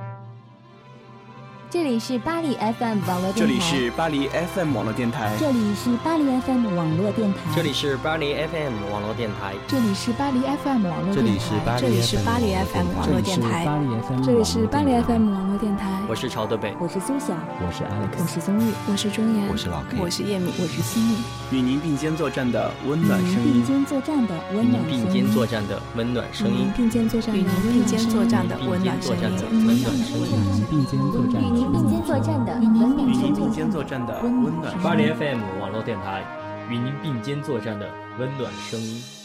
thank you 这里是巴黎 FM 网络电台。这里是巴黎 FM 网络电台。这里是巴黎 FM 网络电台。这里是巴黎 FM 网络电台。这里是巴黎 FM 网络电台。这里是巴黎 FM 网络电台。这里是巴黎 FM 网络电台。我是朝德北，我是苏晓，我是 Alex，我是宗玉，我是钟岩，我是老 K，我是叶敏，我是西米。与您并肩作战的温暖声音。与您并肩作战的温暖声音。与您并肩作战的温暖声音。并肩作战的并肩作战的温暖声音。与您并肩作战的与您并肩作战。与您并肩作战的温暖。巴黎 FM 网络电台，与您并肩作战的温暖声音。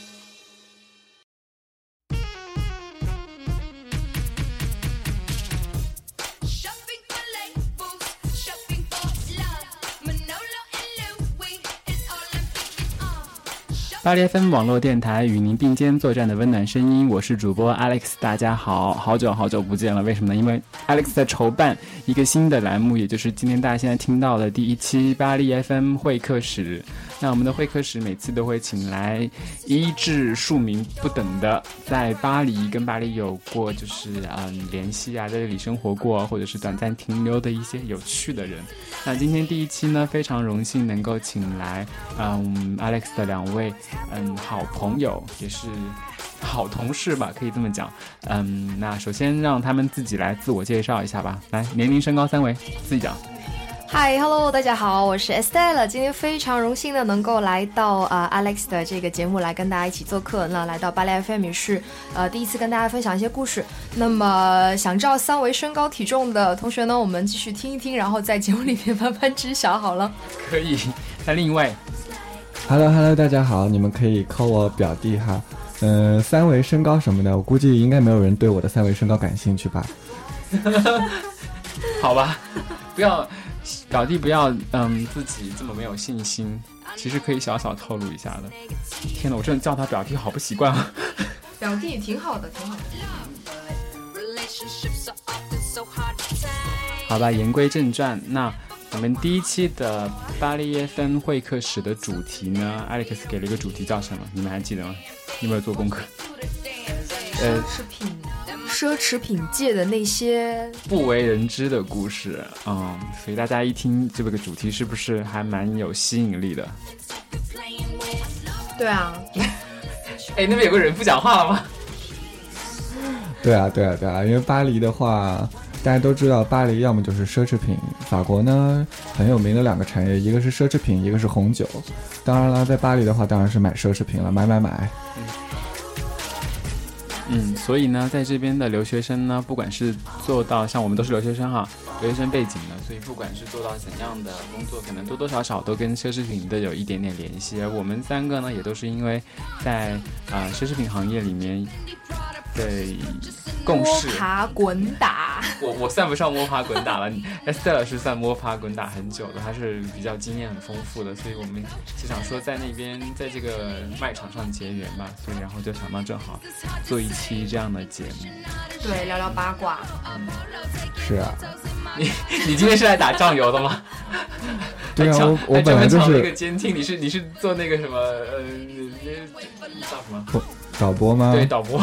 巴黎 FM 网络电台与您并肩作战的温暖声音，我是主播 Alex，大家好，好久好久不见了，为什么呢？因为 Alex 在筹办一个新的栏目，也就是今天大家现在听到的第一期巴黎 FM 会客室。那我们的会客室每次都会请来一至数名不等的，在巴黎跟巴黎有过就是嗯联系啊，在这里生活过或者是短暂停留的一些有趣的人。那今天第一期呢，非常荣幸能够请来嗯 Alex 的两位嗯好朋友，也是好同事吧，可以这么讲。嗯，那首先让他们自己来自我介绍一下吧。来，年龄、身高、三围，自己讲。嗨，Hello，大家好，我是 Estelle，今天非常荣幸的能够来到呃 Alex 的这个节目来跟大家一起做客。那来到巴黎 FM 也是呃第一次跟大家分享一些故事。那么想知道三维身高体重的同学呢，我们继续听一听，然后在节目里面慢慢知晓好了。可以。那另外，Hello Hello，大家好，你们可以 call 我表弟哈。嗯，三维身高什么的，我估计应该没有人对我的三维身高感兴趣吧。好吧，不要。表弟不要嗯自己这么没有信心，其实可以小小透露一下的。天哪，我真的叫他表弟好不习惯啊。表弟挺好的，挺好的。好吧，言归正传，那我们第一期的巴黎耶芬会客室的主题呢，Alex 给了一个主题叫什么？你们还记得吗？你有没有做功课？呃，奢侈品。奢侈品界的那些不为人知的故事，嗯，所以大家一听这个主题，是不是还蛮有吸引力的？对啊，哎，那边有个人不讲话了吗？对啊，对啊，对啊，因为巴黎的话，大家都知道，巴黎要么就是奢侈品，法国呢很有名的两个产业，一个是奢侈品，一个是红酒。当然了，在巴黎的话，当然是买奢侈品了，买买买。嗯，所以呢，在这边的留学生呢，不管是做到像我们都是留学生哈，留学生背景的，所以不管是做到怎样的工作，可能多多少少都跟奢侈品都有一点点联系。而我们三个呢，也都是因为在啊奢侈品行业里面。对，共事摸爬滚打，我 我算不上摸爬滚打了，Estelle 是算摸爬滚打很久的，他是比较经验很丰富的，所以我们就想说在那边在这个卖场上结缘嘛，所以然后就想到正好做一期这样的节目，对，聊聊八卦。嗯，是啊，你你今天是来打酱油的吗？对啊，我我本来就是。那个监听，你是你是做那个什么呃，叫什么？导播吗？对，导播。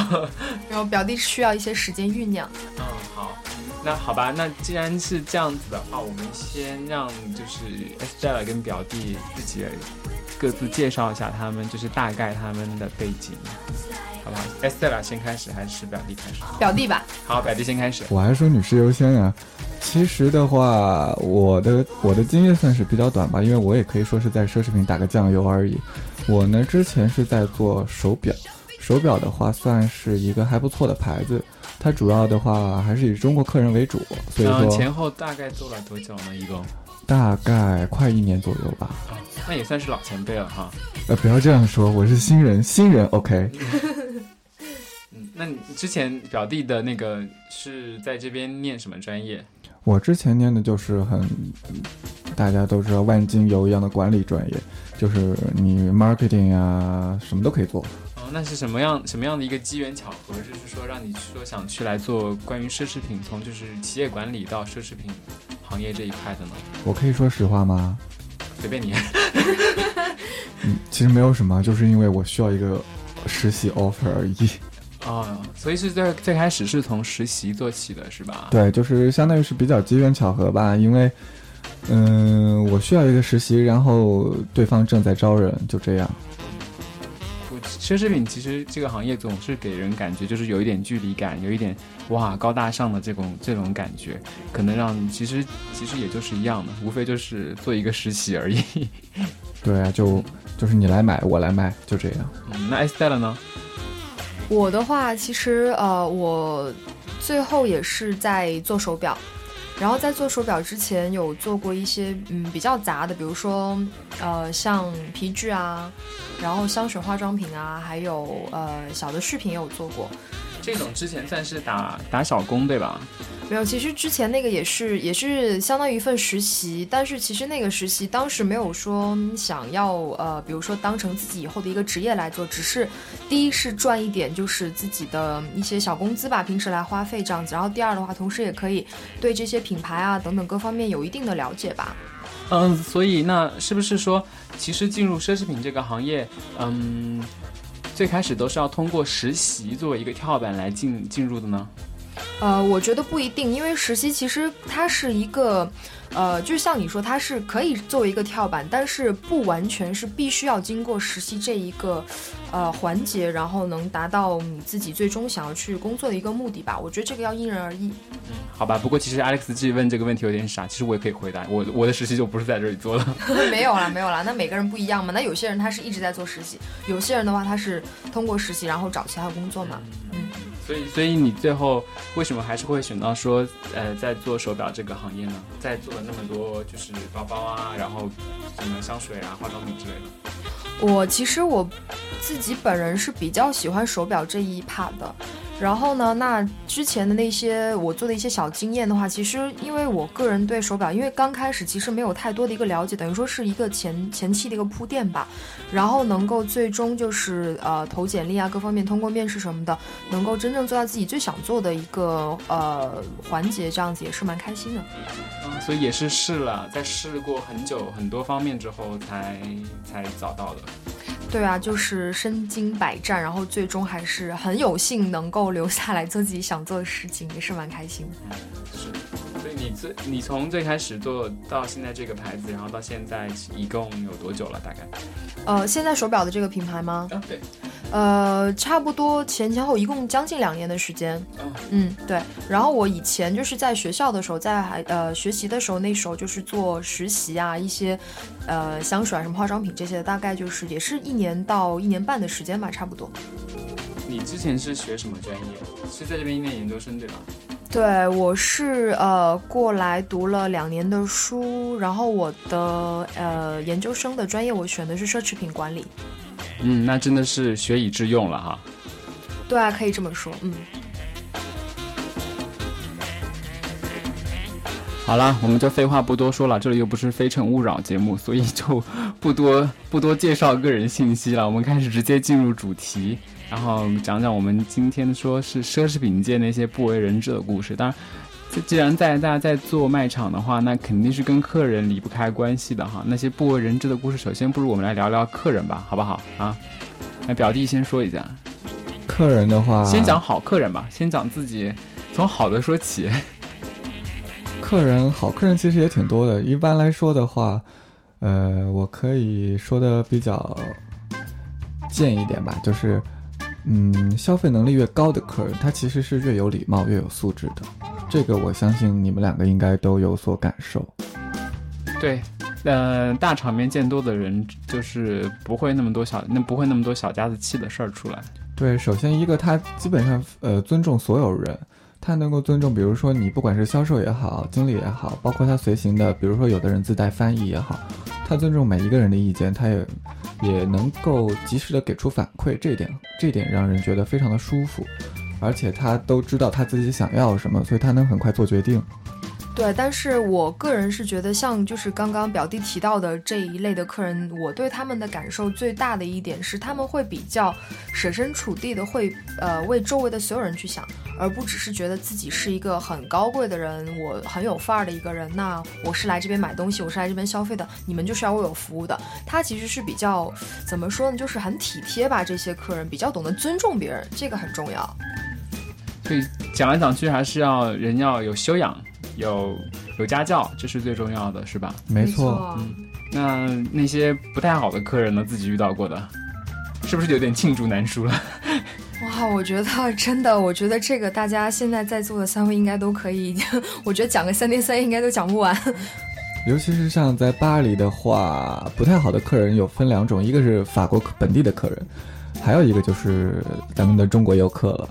然后表弟需要一些时间酝酿。嗯，好，那好吧，那既然是这样子的话，我们先让就是 Estelle 跟表弟自己各自介绍一下他们，就是大概他们的背景，好吧？Estelle 先开始还是表弟开始？表弟吧。好，表弟先开始。我还说女士优先啊。其实的话，我的我的经验算是比较短吧，因为我也可以说是在奢侈品打个酱油而已。我呢，之前是在做手表。手表的话，算是一个还不错的牌子。它主要的话还是以中国客人为主，所以说前后大概做了多久呢？一共大概快一年左右吧。那也算是老前辈了哈。呃，不要这样说，我是新人，新人 OK。嗯，那你之前表弟的那个是在这边念什么专业？我之前念的就是很大家都知道万金油一样的管理专业，就是你 marketing 啊，什么都可以做。那是什么样什么样的一个机缘巧合，就是说让你说想去来做关于奢侈品，从就是企业管理到奢侈品行业这一块的呢？我可以说实话吗？随便你。嗯，其实没有什么，就是因为我需要一个实习 offer 而已。哦哦，所以是在最开始是从实习做起的，是吧？对，就是相当于是比较机缘巧合吧，因为，嗯，我需要一个实习，然后对方正在招人，就这样。奢侈品其实这个行业总是给人感觉就是有一点距离感，有一点哇高大上的这种这种感觉，可能让其实其实也就是一样的，无非就是做一个实习而已。对啊，就就是你来买，我来卖，就这样。嗯，那 Estelle 呢？我的话，其实呃，我最后也是在做手表，然后在做手表之前有做过一些嗯比较杂的，比如说呃像皮具啊，然后香水、化妆品啊，还有呃小的饰品也有做过。这种之前算是打打小工对吧？没有，其实之前那个也是也是相当于一份实习，但是其实那个实习当时没有说想要呃，比如说当成自己以后的一个职业来做，只是第一是赚一点就是自己的一些小工资吧，平时来花费这样子，然后第二的话，同时也可以对这些品牌啊等等各方面有一定的了解吧。嗯，所以那是不是说，其实进入奢侈品这个行业，嗯。最开始都是要通过实习作为一个跳板来进进入的呢？呃，我觉得不一定，因为实习其实它是一个。呃，就像你说，它是可以作为一个跳板，但是不完全是必须要经过实习这一个，呃环节，然后能达到你自己最终想要去工作的一个目的吧。我觉得这个要因人而异。嗯，好吧。不过其实 Alex 自己问这个问题有点傻，其实我也可以回答，我我的实习就不是在这里做的。没有啦，没有啦。那每个人不一样嘛。那有些人他是一直在做实习，有些人的话他是通过实习然后找其他工作嘛。嗯。所以，所以你最后为什么还是会选到说，呃，在做手表这个行业呢？在做了那么多就是包包啊，然后什么香水啊、化妆品之类的。我其实我自己本人是比较喜欢手表这一 part 的。然后呢？那之前的那些我做的一些小经验的话，其实因为我个人对手表，因为刚开始其实没有太多的一个了解，等于说是一个前前期的一个铺垫吧。然后能够最终就是呃投简历啊，各方面通过面试什么的，能够真正做到自己最想做的一个呃环节，这样子也是蛮开心的。嗯，所以也是试了，在试过很久很多方面之后，才才找到的。对啊，就是身经百战，然后最终还是很有幸能够留下来做自己想做的事情，也是蛮开心的。是，所以你最你从最开始做到现在这个牌子，然后到现在一共有多久了？大概？呃，现在手表的这个品牌吗？啊，对。呃，差不多前前后一共将近两年的时间。嗯，对。然后我以前就是在学校的时候，在还呃学习的时候，那时候就是做实习啊，一些呃香水啊、什么化妆品这些，大概就是也是一年到一年半的时间吧，差不多。你之前是学什么专业？是在这边念研究生对吧？对，我是呃过来读了两年的书，然后我的呃研究生的专业我选的是奢侈品管理。嗯，那真的是学以致用了哈。对啊，可以这么说。嗯。好了，我们就废话不多说了，这里又不是《非诚勿扰》节目，所以就不多不多介绍个人信息了。我们开始直接进入主题，然后讲讲我们今天说是奢侈品界那些不为人知的故事。当然。既然在大家在做卖场的话，那肯定是跟客人离不开关系的哈。那些不为人知的故事，首先不如我们来聊聊客人吧，好不好啊？那表弟先说一下，客人的话，先讲好客人吧，先讲自己，从好的说起。客人好，客人其实也挺多的。一般来说的话，呃，我可以说的比较贱一点吧，就是，嗯，消费能力越高的客人，他其实是越有礼貌、越有素质的。这个我相信你们两个应该都有所感受。对，呃，大场面见多的人，就是不会那么多小，那不会那么多小家子气的事儿出来。对，首先一个他基本上呃尊重所有人，他能够尊重，比如说你不管是销售也好，经理也好，包括他随行的，比如说有的人自带翻译也好，他尊重每一个人的意见，他也也能够及时的给出反馈，这一点这一点让人觉得非常的舒服。而且他都知道他自己想要什么，所以他能很快做决定。对，但是我个人是觉得，像就是刚刚表弟提到的这一类的客人，我对他们的感受最大的一点是，他们会比较设身处地的，会呃为周围的所有人去想，而不只是觉得自己是一个很高贵的人，我很有范儿的一个人。那我是来这边买东西，我是来这边消费的，你们就是要为我服务的。他其实是比较怎么说呢，就是很体贴吧。这些客人比较懂得尊重别人，这个很重要。所以讲来讲去，还是要人要有修养。有有家教，这是最重要的，是吧？没错。嗯，那那些不太好的客人呢？自己遇到过的，是不是有点罄竹难书了？哇，我觉得真的，我觉得这个大家现在在座的三位应该都可以，我觉得讲个三天三夜应该都讲不完。尤其是像在巴黎的话，不太好的客人有分两种，一个是法国本地的客人，还有一个就是咱们的中国游客了。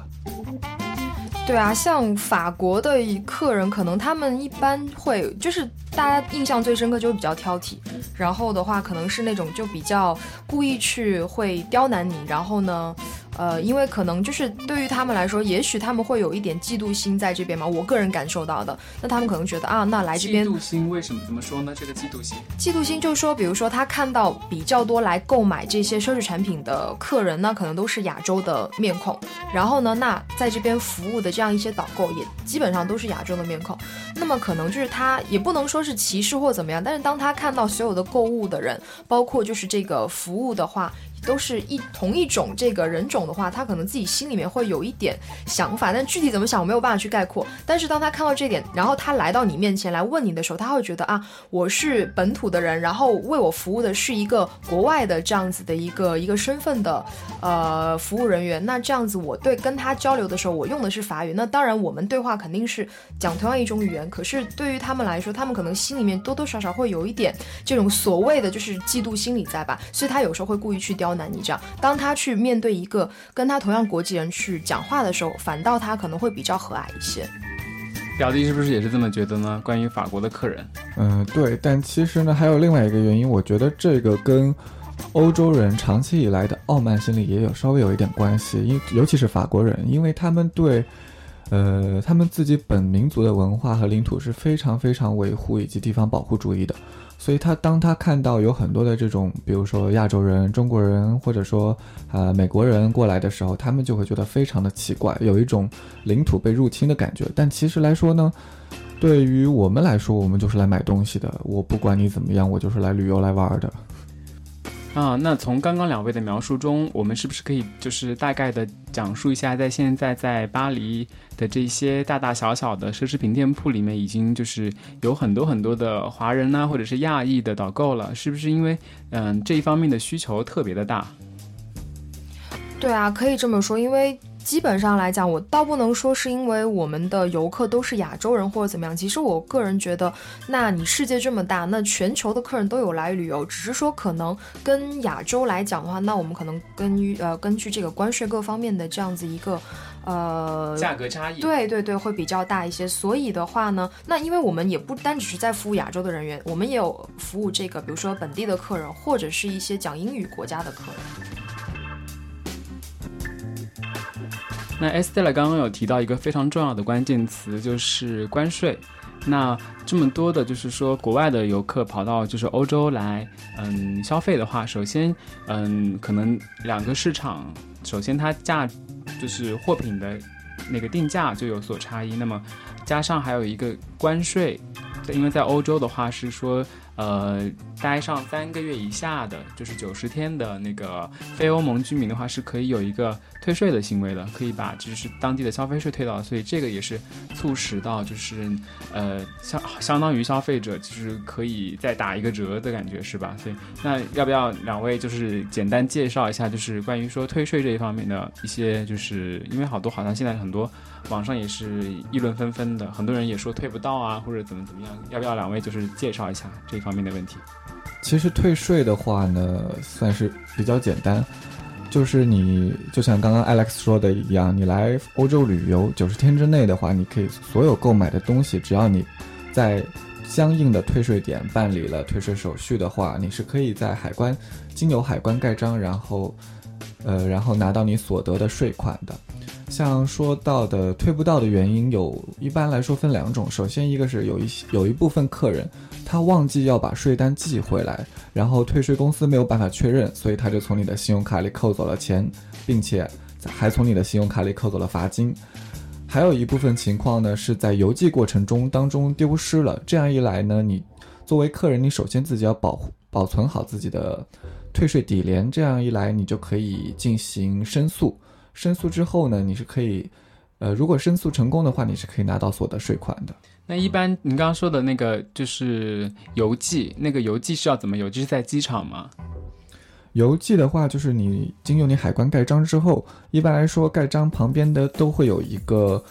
对啊，像法国的客人，可能他们一般会就是大家印象最深刻就是比较挑剔，然后的话可能是那种就比较故意去会刁难你，然后呢。呃，因为可能就是对于他们来说，也许他们会有一点嫉妒心在这边嘛。我个人感受到的，那他们可能觉得啊，那来这边嫉妒心为什么怎么说呢？这个嫉妒心，嫉妒心就是说，比如说他看到比较多来购买这些奢侈产品的客人，呢可能都是亚洲的面孔。然后呢，那在这边服务的这样一些导购也基本上都是亚洲的面孔。那么可能就是他也不能说是歧视或怎么样，但是当他看到所有的购物的人，包括就是这个服务的话。都是一同一种这个人种的话，他可能自己心里面会有一点想法，但具体怎么想我没有办法去概括。但是当他看到这点，然后他来到你面前来问你的时候，他会觉得啊，我是本土的人，然后为我服务的是一个国外的这样子的一个一个身份的呃服务人员。那这样子我对跟他交流的时候，我用的是法语。那当然我们对话肯定是讲同样一种语言，可是对于他们来说，他们可能心里面多多少少会有一点这种所谓的就是嫉妒心理在吧，所以他有时候会故意去刁。难你这样，当他去面对一个跟他同样国籍人去讲话的时候，反倒他可能会比较和蔼一些。表弟是不是也是这么觉得呢？关于法国的客人，嗯，对。但其实呢，还有另外一个原因，我觉得这个跟欧洲人长期以来的傲慢心理也有稍微有一点关系。因尤其是法国人，因为他们对，呃，他们自己本民族的文化和领土是非常非常维护以及地方保护主义的。所以他当他看到有很多的这种，比如说亚洲人、中国人，或者说呃美国人过来的时候，他们就会觉得非常的奇怪，有一种领土被入侵的感觉。但其实来说呢，对于我们来说，我们就是来买东西的。我不管你怎么样，我就是来旅游来玩的。啊，那从刚刚两位的描述中，我们是不是可以就是大概的讲述一下，在现在在巴黎的这些大大小小的奢侈品店铺里面，已经就是有很多很多的华人呢，或者是亚裔的导购了，是不是因为嗯这一方面的需求特别的大？对啊，可以这么说，因为。基本上来讲，我倒不能说是因为我们的游客都是亚洲人或者怎么样。其实我个人觉得，那你世界这么大，那全球的客人都有来旅游，只是说可能跟亚洲来讲的话，那我们可能根据呃根据这个关税各方面的这样子一个呃价格差异，对对对，会比较大一些。所以的话呢，那因为我们也不单只是在服务亚洲的人员，我们也有服务这个比如说本地的客人或者是一些讲英语国家的客人。那 Estella 刚刚有提到一个非常重要的关键词，就是关税。那这么多的，就是说国外的游客跑到就是欧洲来，嗯，消费的话，首先，嗯，可能两个市场，首先它价就是货品的那个定价就有所差异。那么加上还有一个关税，因为在欧洲的话是说。呃，待上三个月以下的，就是九十天的那个非欧盟居民的话，是可以有一个退税的行为的，可以把就是当地的消费税退到，所以这个也是促使到就是呃相相当于消费者就是可以再打一个折的感觉，是吧？所以那要不要两位就是简单介绍一下，就是关于说退税这一方面的一些，就是因为好多好像现在很多。网上也是议论纷纷的，很多人也说退不到啊，或者怎么怎么样，要不要两位就是介绍一下这方面的问题？其实退税的话呢，算是比较简单，就是你就像刚刚 Alex 说的一样，你来欧洲旅游九十天之内的话，你可以所有购买的东西，只要你在相应的退税点办理了退税手续的话，你是可以在海关经由海关盖章，然后呃，然后拿到你所得的税款的。像说到的退不到的原因，有一般来说分两种。首先一个是有一些有一部分客人他忘记要把税单寄回来，然后退税公司没有办法确认，所以他就从你的信用卡里扣走了钱，并且还从你的信用卡里扣走了罚金。还有一部分情况呢是在邮寄过程中当中丢失了，这样一来呢，你作为客人，你首先自己要保护保存好自己的退税底联，这样一来你就可以进行申诉。申诉之后呢，你是可以，呃，如果申诉成功的话，你是可以拿到所得税款的。那一般您刚刚说的那个就是邮寄，那个邮寄是要怎么邮寄？是在机场吗？邮寄的话，就是你经由你海关盖章之后，一般来说盖章旁边的都会有一个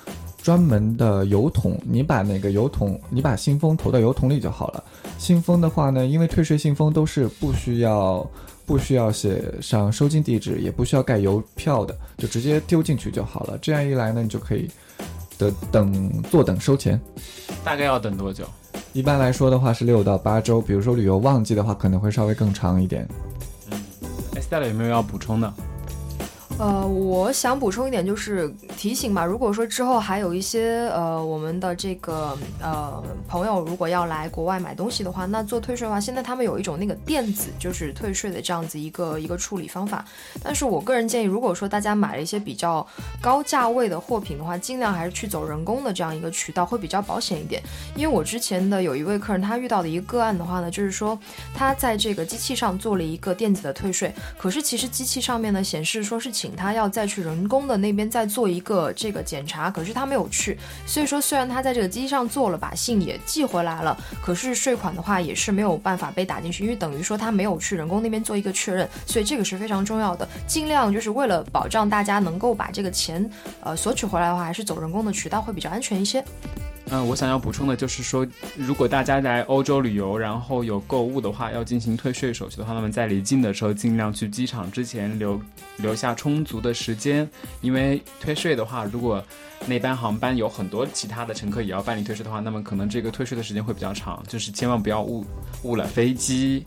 专门的邮筒，你把那个邮筒，你把信封投到邮筒里就好了。信封的话呢，因为退税信封都是不需要。不需要写上收金地址，也不需要盖邮票的，就直接丢进去就好了。这样一来呢，你就可以的等坐等收钱。大概要等多久？一般来说的话是六到八周，比如说旅游旺季的话，可能会稍微更长一点。嗯，Estelle 有没有要补充的？呃，我想补充一点，就是提醒吧。如果说之后还有一些呃，我们的这个呃朋友，如果要来国外买东西的话，那做退税的话，现在他们有一种那个电子就是退税的这样子一个一个处理方法。但是我个人建议，如果说大家买了一些比较高价位的货品的话，尽量还是去走人工的这样一个渠道，会比较保险一点。因为我之前的有一位客人，他遇到的一个个案的话呢，就是说他在这个机器上做了一个电子的退税，可是其实机器上面呢显示说是请。他要再去人工的那边再做一个这个检查，可是他没有去，所以说虽然他在这个机上做了，把信也寄回来了，可是税款的话也是没有办法被打进去，因为等于说他没有去人工那边做一个确认，所以这个是非常重要的，尽量就是为了保障大家能够把这个钱呃索取回来的话，还是走人工的渠道会比较安全一些。嗯，我想要补充的就是说，如果大家来欧洲旅游，然后有购物的话，要进行退税手续的话，那么在离境的时候，尽量去机场之前留留下充足的时间，因为退税的话，如果那班航班有很多其他的乘客也要办理退税的话，那么可能这个退税的时间会比较长，就是千万不要误误了飞机。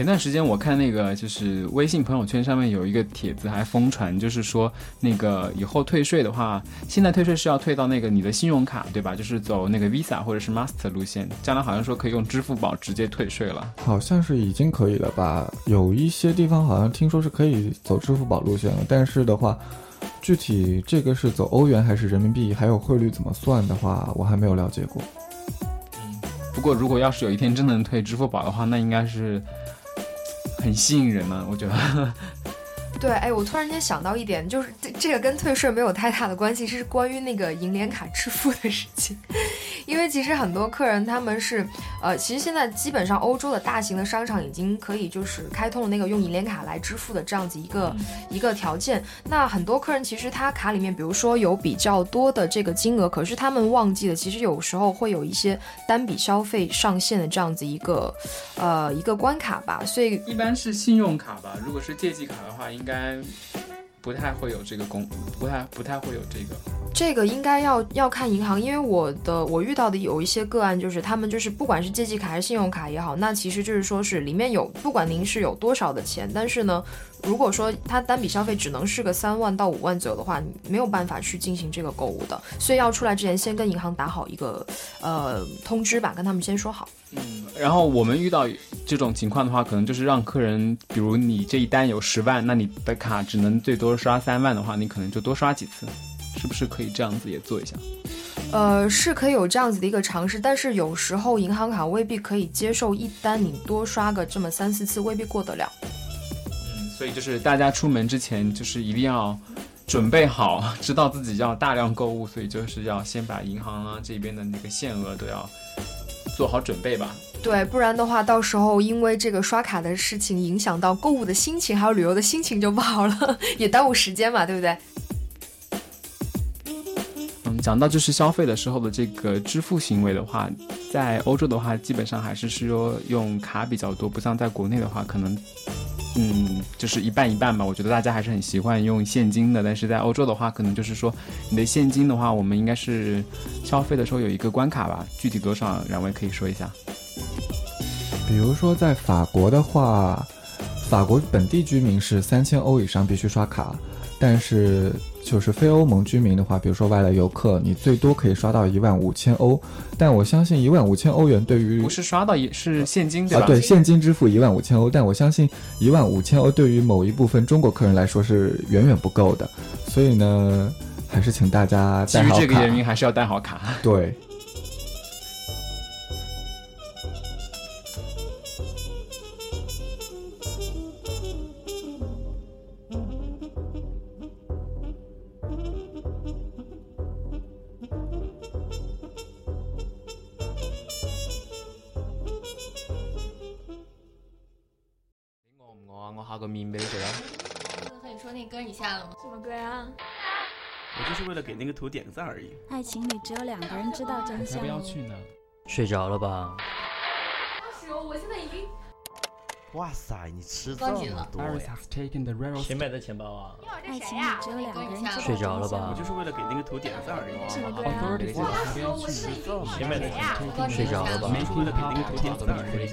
前段时间我看那个就是微信朋友圈上面有一个帖子还疯传，就是说那个以后退税的话，现在退税是要退到那个你的信用卡，对吧？就是走那个 Visa 或者是 Master 路线，将来好像说可以用支付宝直接退税了。好像是已经可以了吧？有一些地方好像听说是可以走支付宝路线了，但是的话，具体这个是走欧元还是人民币，还有汇率怎么算的话，我还没有了解过。不过如果要是有一天真的能退支付宝的话，那应该是。很吸引人嘛，我觉得。对，哎，我突然间想到一点，就是这这个跟退税没有太大的关系，是关于那个银联卡支付的事情。因为其实很多客人他们是，呃，其实现在基本上欧洲的大型的商场已经可以就是开通了那个用银联卡来支付的这样子一个一个条件。那很多客人其实他卡里面，比如说有比较多的这个金额，可是他们忘记了，其实有时候会有一些单笔消费上限的这样子一个，呃，一个关卡吧。所以一般是信用卡吧，如果是借记卡的话，应该。应该不太会有这个工，不太不太会有这个。这个应该要要看银行，因为我的我遇到的有一些个案，就是他们就是不管是借记卡还是信用卡也好，那其实就是说是里面有不管您是有多少的钱，但是呢。如果说他单笔消费只能是个三万到五万左右的话，你没有办法去进行这个购物的，所以要出来之前先跟银行打好一个呃通知吧，跟他们先说好。嗯，然后我们遇到这种情况的话，可能就是让客人，比如你这一单有十万，那你的卡只能最多刷三万的话，你可能就多刷几次，是不是可以这样子也做一下？呃，是可以有这样子的一个尝试，但是有时候银行卡未必可以接受一单你多刷个这么三四次，未必过得了。所以就是大家出门之前，就是一定要准备好，知道自己要大量购物，所以就是要先把银行啊这边的那个限额都要做好准备吧。对，不然的话，到时候因为这个刷卡的事情影响到购物的心情，还有旅游的心情就不好了，也耽误时间嘛，对不对？嗯，讲到就是消费的时候的这个支付行为的话，在欧洲的话，基本上还是说用卡比较多，不像在国内的话，可能。嗯，就是一半一半吧。我觉得大家还是很习惯用现金的，但是在欧洲的话，可能就是说你的现金的话，我们应该是消费的时候有一个关卡吧，具体多少，两位可以说一下。比如说在法国的话，法国本地居民是三千欧以上必须刷卡，但是就是非欧盟居民的话，比如说外来游客，你最多可以刷到一万五千欧。但我相信一万五千欧元对于不是刷到也是现金对吧？啊，对，现金支付一万五千欧。但我相信一万五千欧对于某一部分中国客人来说是远远不够的。所以呢，还是请大家带好卡。基于这个原因，还是要带好卡。对。了吗？什么歌啊？我就是为了给那个图点个赞而已。爱情里只有两个人知道真相。要不要去呢？睡着了吧？是哦，我现在已经。哇塞，你吃这么多呀！谁买的钱包啊？爱情里只有两个人知道睡着了吧？我就是为了给那个图点赞而已。什么歌啊？谁买的钱包？睡着了吧？为了给那个图点赞而已。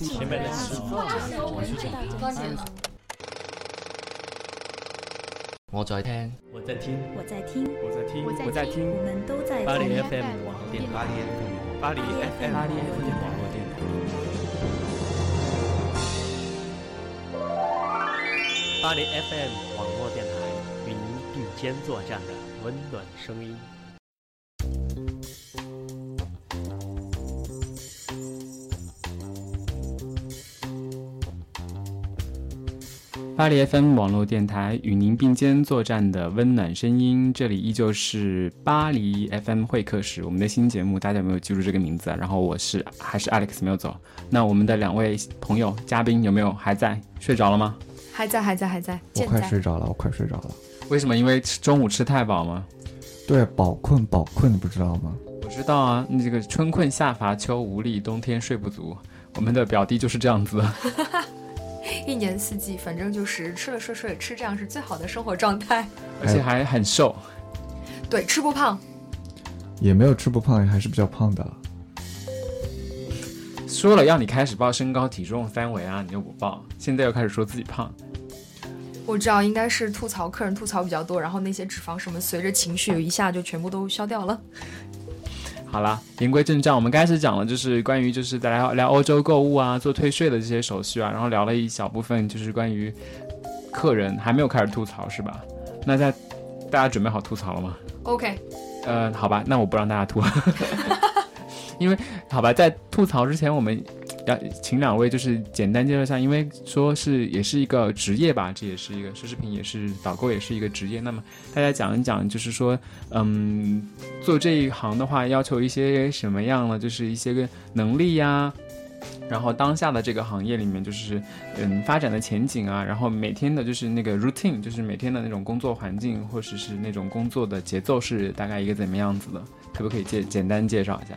谁买的钱包？我在听，我在听，我在听，我在听，我在听，我们都在巴黎 FM 网络电台，巴黎 FM 巴黎 FM 网络电台，巴黎 FM 网络电台与您并肩作战的温暖声音。巴黎 FM 网络电台与您并肩作战的温暖声音，这里依旧是巴黎 FM 会客室。我们的新节目，大家有没有记住这个名字？啊然后我是还是 Alex 没有走。那我们的两位朋友嘉宾有没有还在？睡着了吗？还在，还在，还在。我快睡着了，我快睡着了。为什么？因为中午吃太饱吗？对，饱困，饱困，你不知道吗？我知道啊，你这个春困夏乏秋无力，冬天睡不足。我们的表弟就是这样子。一年四季，反正就是吃了睡，睡了吃，这样是最好的生活状态，而且还很瘦。对，吃不胖，也没有吃不胖，还是比较胖的。说了要你开始报身高体重三围啊，你又不报，现在又开始说自己胖。我知道应该是吐槽客人吐槽比较多，然后那些脂肪什么随着情绪一下就全部都消掉了。好啦，言归正传，我们开始讲了，就是关于就是在聊聊欧洲购物啊，做退税的这些手续啊，然后聊了一小部分，就是关于客人还没有开始吐槽是吧？那在大家准备好吐槽了吗？OK，呃，好吧，那我不让大家吐，因为好吧，在吐槽之前，我们要请两位就是简单介绍一下，因为说是也是一个职业吧，这也是一个奢侈品，也是导购，也是一个职业。那么大家讲一讲，就是说，嗯，做这一行的话，要求一些什么样呢？就是一些个能力呀，然后当下的这个行业里面，就是嗯发展的前景啊，然后每天的就是那个 routine，就是每天的那种工作环境或者是那种工作的节奏是大概一个怎么样子的？可不可以介简单介绍一下？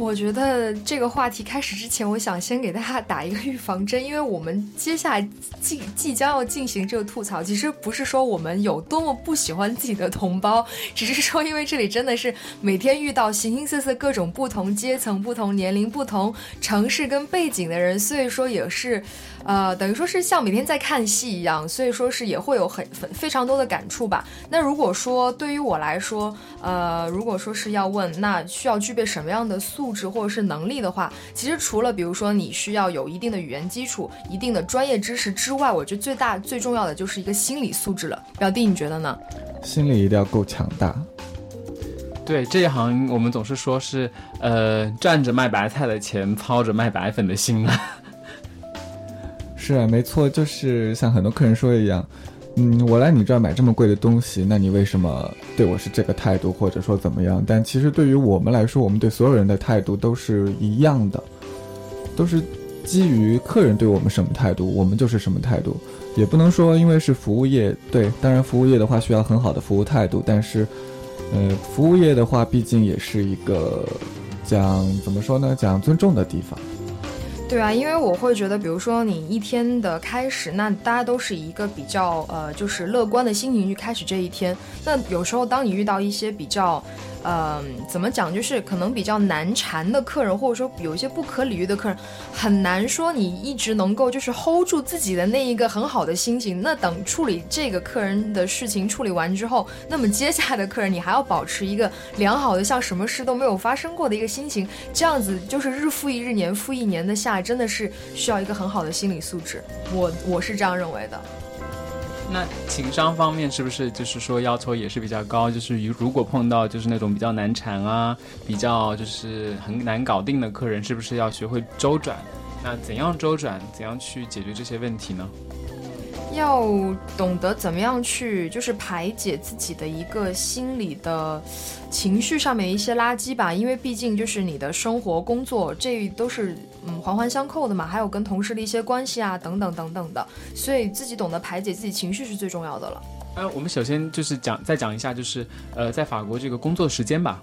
我觉得这个话题开始之前，我想先给大家打一个预防针，因为我们接下来即即将要进行这个吐槽，其实不是说我们有多么不喜欢自己的同胞，只是说因为这里真的是每天遇到形形色色各种不同阶层、不同年龄、不同城市跟背景的人，所以说也是。呃，等于说是像每天在看戏一样，所以说是也会有很非非常多的感触吧。那如果说对于我来说，呃，如果说是要问，那需要具备什么样的素质或者是能力的话，其实除了比如说你需要有一定的语言基础、一定的专业知识之外，我觉得最大最重要的就是一个心理素质了。表弟，你觉得呢？心理一定要够强大。对这一行，我们总是说是，呃，赚着卖白菜的钱，操着卖白粉的心啊。是啊，没错，就是像很多客人说的一样，嗯，我来你这儿买这么贵的东西，那你为什么对我是这个态度，或者说怎么样？但其实对于我们来说，我们对所有人的态度都是一样的，都是基于客人对我们什么态度，我们就是什么态度。也不能说因为是服务业，对，当然服务业的话需要很好的服务态度，但是，呃，服务业的话毕竟也是一个讲怎么说呢，讲尊重的地方。对啊，因为我会觉得，比如说你一天的开始，那大家都是以一个比较呃，就是乐观的心情去开始这一天。那有时候当你遇到一些比较。呃，怎么讲？就是可能比较难缠的客人，或者说有一些不可理喻的客人，很难说你一直能够就是 hold 住自己的那一个很好的心情。那等处理这个客人的事情处理完之后，那么接下来的客人你还要保持一个良好的，像什么事都没有发生过的一个心情。这样子就是日复一日、年复一年的下，真的是需要一个很好的心理素质。我我是这样认为的。那情商方面是不是就是说要求也是比较高？就是如果碰到就是那种比较难缠啊，比较就是很难搞定的客人，是不是要学会周转？那怎样周转？怎样去解决这些问题呢？要懂得怎么样去，就是排解自己的一个心理的情绪上面一些垃圾吧，因为毕竟就是你的生活、工作，这都是嗯环环相扣的嘛，还有跟同事的一些关系啊，等等等等的，所以自己懂得排解自己情绪是最重要的了。呃，我们首先就是讲，再讲一下，就是呃，在法国这个工作时间吧，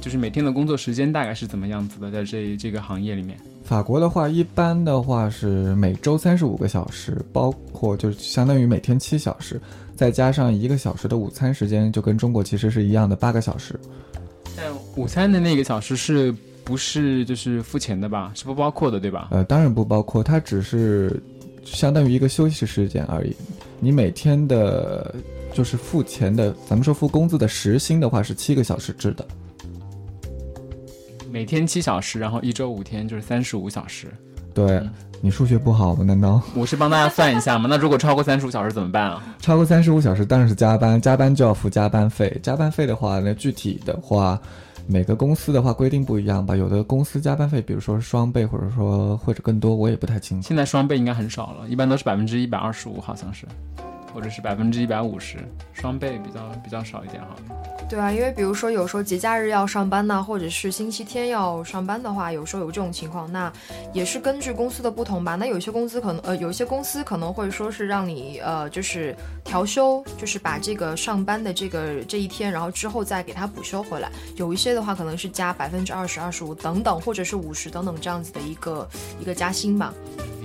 就是每天的工作时间大概是怎么样子的，在这这个行业里面。法国的话，一般的话是每周三十五个小时，包括就是相当于每天七小时，再加上一个小时的午餐时间，就跟中国其实是一样的八个小时。但午餐的那个小时是不是就是付钱的吧？是不包括的，对吧？呃，当然不包括，它只是相当于一个休息时间而已。你每天的，就是付钱的，咱们说付工资的时薪的话是七个小时制的。每天七小时，然后一周五天就是三十五小时。对你数学不好吗？难道？我是帮大家算一下吗。那如果超过三十五小时怎么办啊？超过三十五小时当然是加班，加班就要付加班费。加班费的话，那具体的话，每个公司的话规定不一样吧。有的公司加班费，比如说双倍，或者说或者更多，我也不太清楚。现在双倍应该很少了，一般都是百分之一百二十五，好像是。或者是百分之一百五十，双倍比较比较少一点哈。对啊，因为比如说有时候节假日要上班呐，或者是星期天要上班的话，有时候有这种情况，那也是根据公司的不同吧。那有些公司可能呃，有些公司可能会说是让你呃，就是调休，就是把这个上班的这个这一天，然后之后再给他补休回来。有一些的话可能是加百分之二十二十五等等，或者是五十等等这样子的一个一个加薪吧。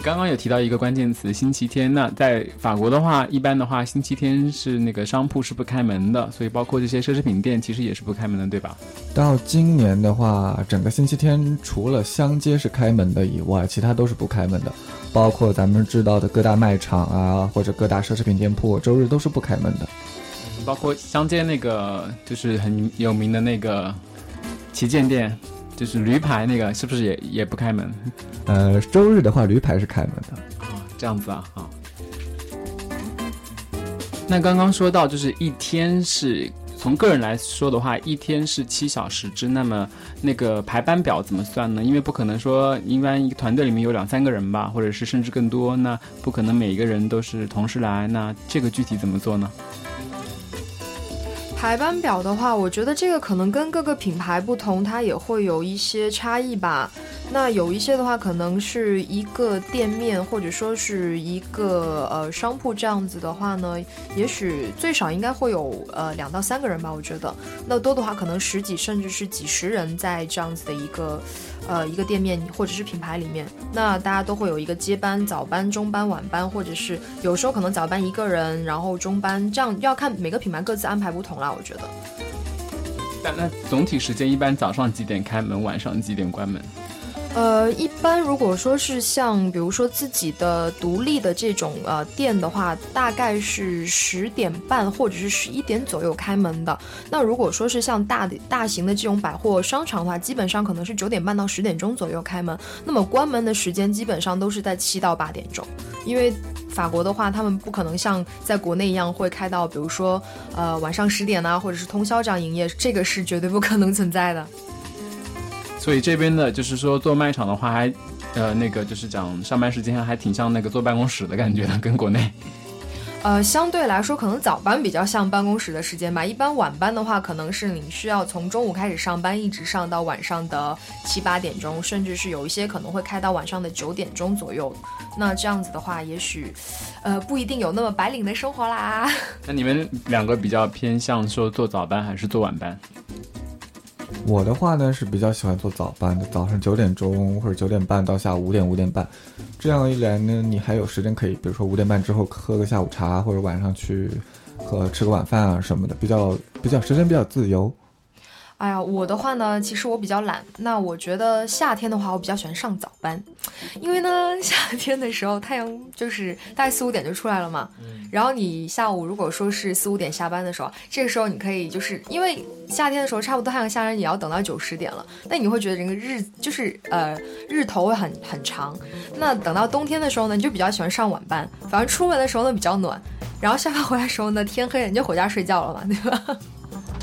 刚刚有提到一个关键词，星期天。那在法国的话，一般的话，星期天是那个商铺是不开门的，所以包括这些奢侈品店其实也是不开门的，对吧？到今年的话，整个星期天除了香街是开门的以外，其他都是不开门的，包括咱们知道的各大卖场啊，或者各大奢侈品店铺，周日都是不开门的。包括香街那个就是很有名的那个旗舰店。就是驴牌那个是不是也也不开门？呃，周日的话，驴牌是开门的。啊，这样子啊，啊。那刚刚说到，就是一天是从个人来说的话，一天是七小时制。那么那个排班表怎么算呢？因为不可能说，一般一个团队里面有两三个人吧，或者是甚至更多，那不可能每一个人都是同时来。那这个具体怎么做呢？排班表的话，我觉得这个可能跟各个品牌不同，它也会有一些差异吧。那有一些的话，可能是一个店面或者说是一个呃商铺这样子的话呢，也许最少应该会有呃两到三个人吧，我觉得。那多的话，可能十几甚至是几十人在这样子的一个。呃，一个店面或者是品牌里面，那大家都会有一个接班、早班、中班、晚班，或者是有时候可能早班一个人，然后中班这样要看每个品牌各自安排不同啦。我觉得。那那总体时间一般早上几点开门，晚上几点关门？呃，一般如果说是像比如说自己的独立的这种呃店的话，大概是十点半或者是十一点左右开门的。那如果说是像大的大型的这种百货商场的话，基本上可能是九点半到十点钟左右开门。那么关门的时间基本上都是在七到八点钟，因为法国的话，他们不可能像在国内一样会开到比如说呃晚上十点啊，或者是通宵这样营业，这个是绝对不可能存在的。所以这边的就是说做卖场的话，还，呃，那个就是讲上班时间还挺像那个坐办公室的感觉的，跟国内。呃，相对来说，可能早班比较像办公室的时间吧。一般晚班的话，可能是你需要从中午开始上班，一直上到晚上的七八点钟，甚至是有一些可能会开到晚上的九点钟左右。那这样子的话，也许，呃，不一定有那么白领的生活啦。那你们两个比较偏向说做早班还是做晚班？我的话呢是比较喜欢做早班的，早上九点钟或者九点半到下午五点五点半，这样一来呢，你还有时间可以，比如说五点半之后喝个下午茶，或者晚上去和吃个晚饭啊什么的，比较比较时间比较自由。哎呀，我的话呢，其实我比较懒。那我觉得夏天的话，我比较喜欢上早班，因为呢，夏天的时候太阳就是大概四五点就出来了嘛。然后你下午如果说是四五点下班的时候，这个时候你可以就是因为夏天的时候差不多太阳下山也要等到九十点了，那你会觉得这个日就是呃日头会很很长。那等到冬天的时候呢，你就比较喜欢上晚班，反正出门的时候呢比较暖，然后下班回来的时候呢天黑了你就回家睡觉了嘛，对吧？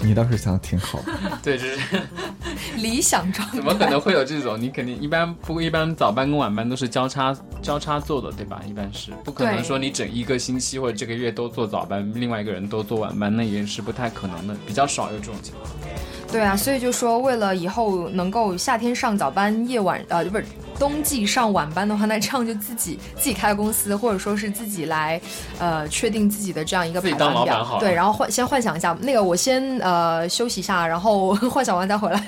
你倒是想的挺好，对，就是 理想状态。怎么可能会有这种？你肯定一般不过一般早班跟晚班都是交叉交叉做的，对吧？一般是不可能说你整一个星期或者这个月都做早班，另外一个人都做晚班，那也是不太可能的，比较少有这种情况。对啊，所以就说为了以后能够夏天上早班，夜晚呃不是冬季上晚班的话，那这样就自己自己开公司，或者说是自己来呃确定自己的这样一个排班表。对，然后幻先幻想一下，那个我先呃休息一下，然后 幻想完再回来。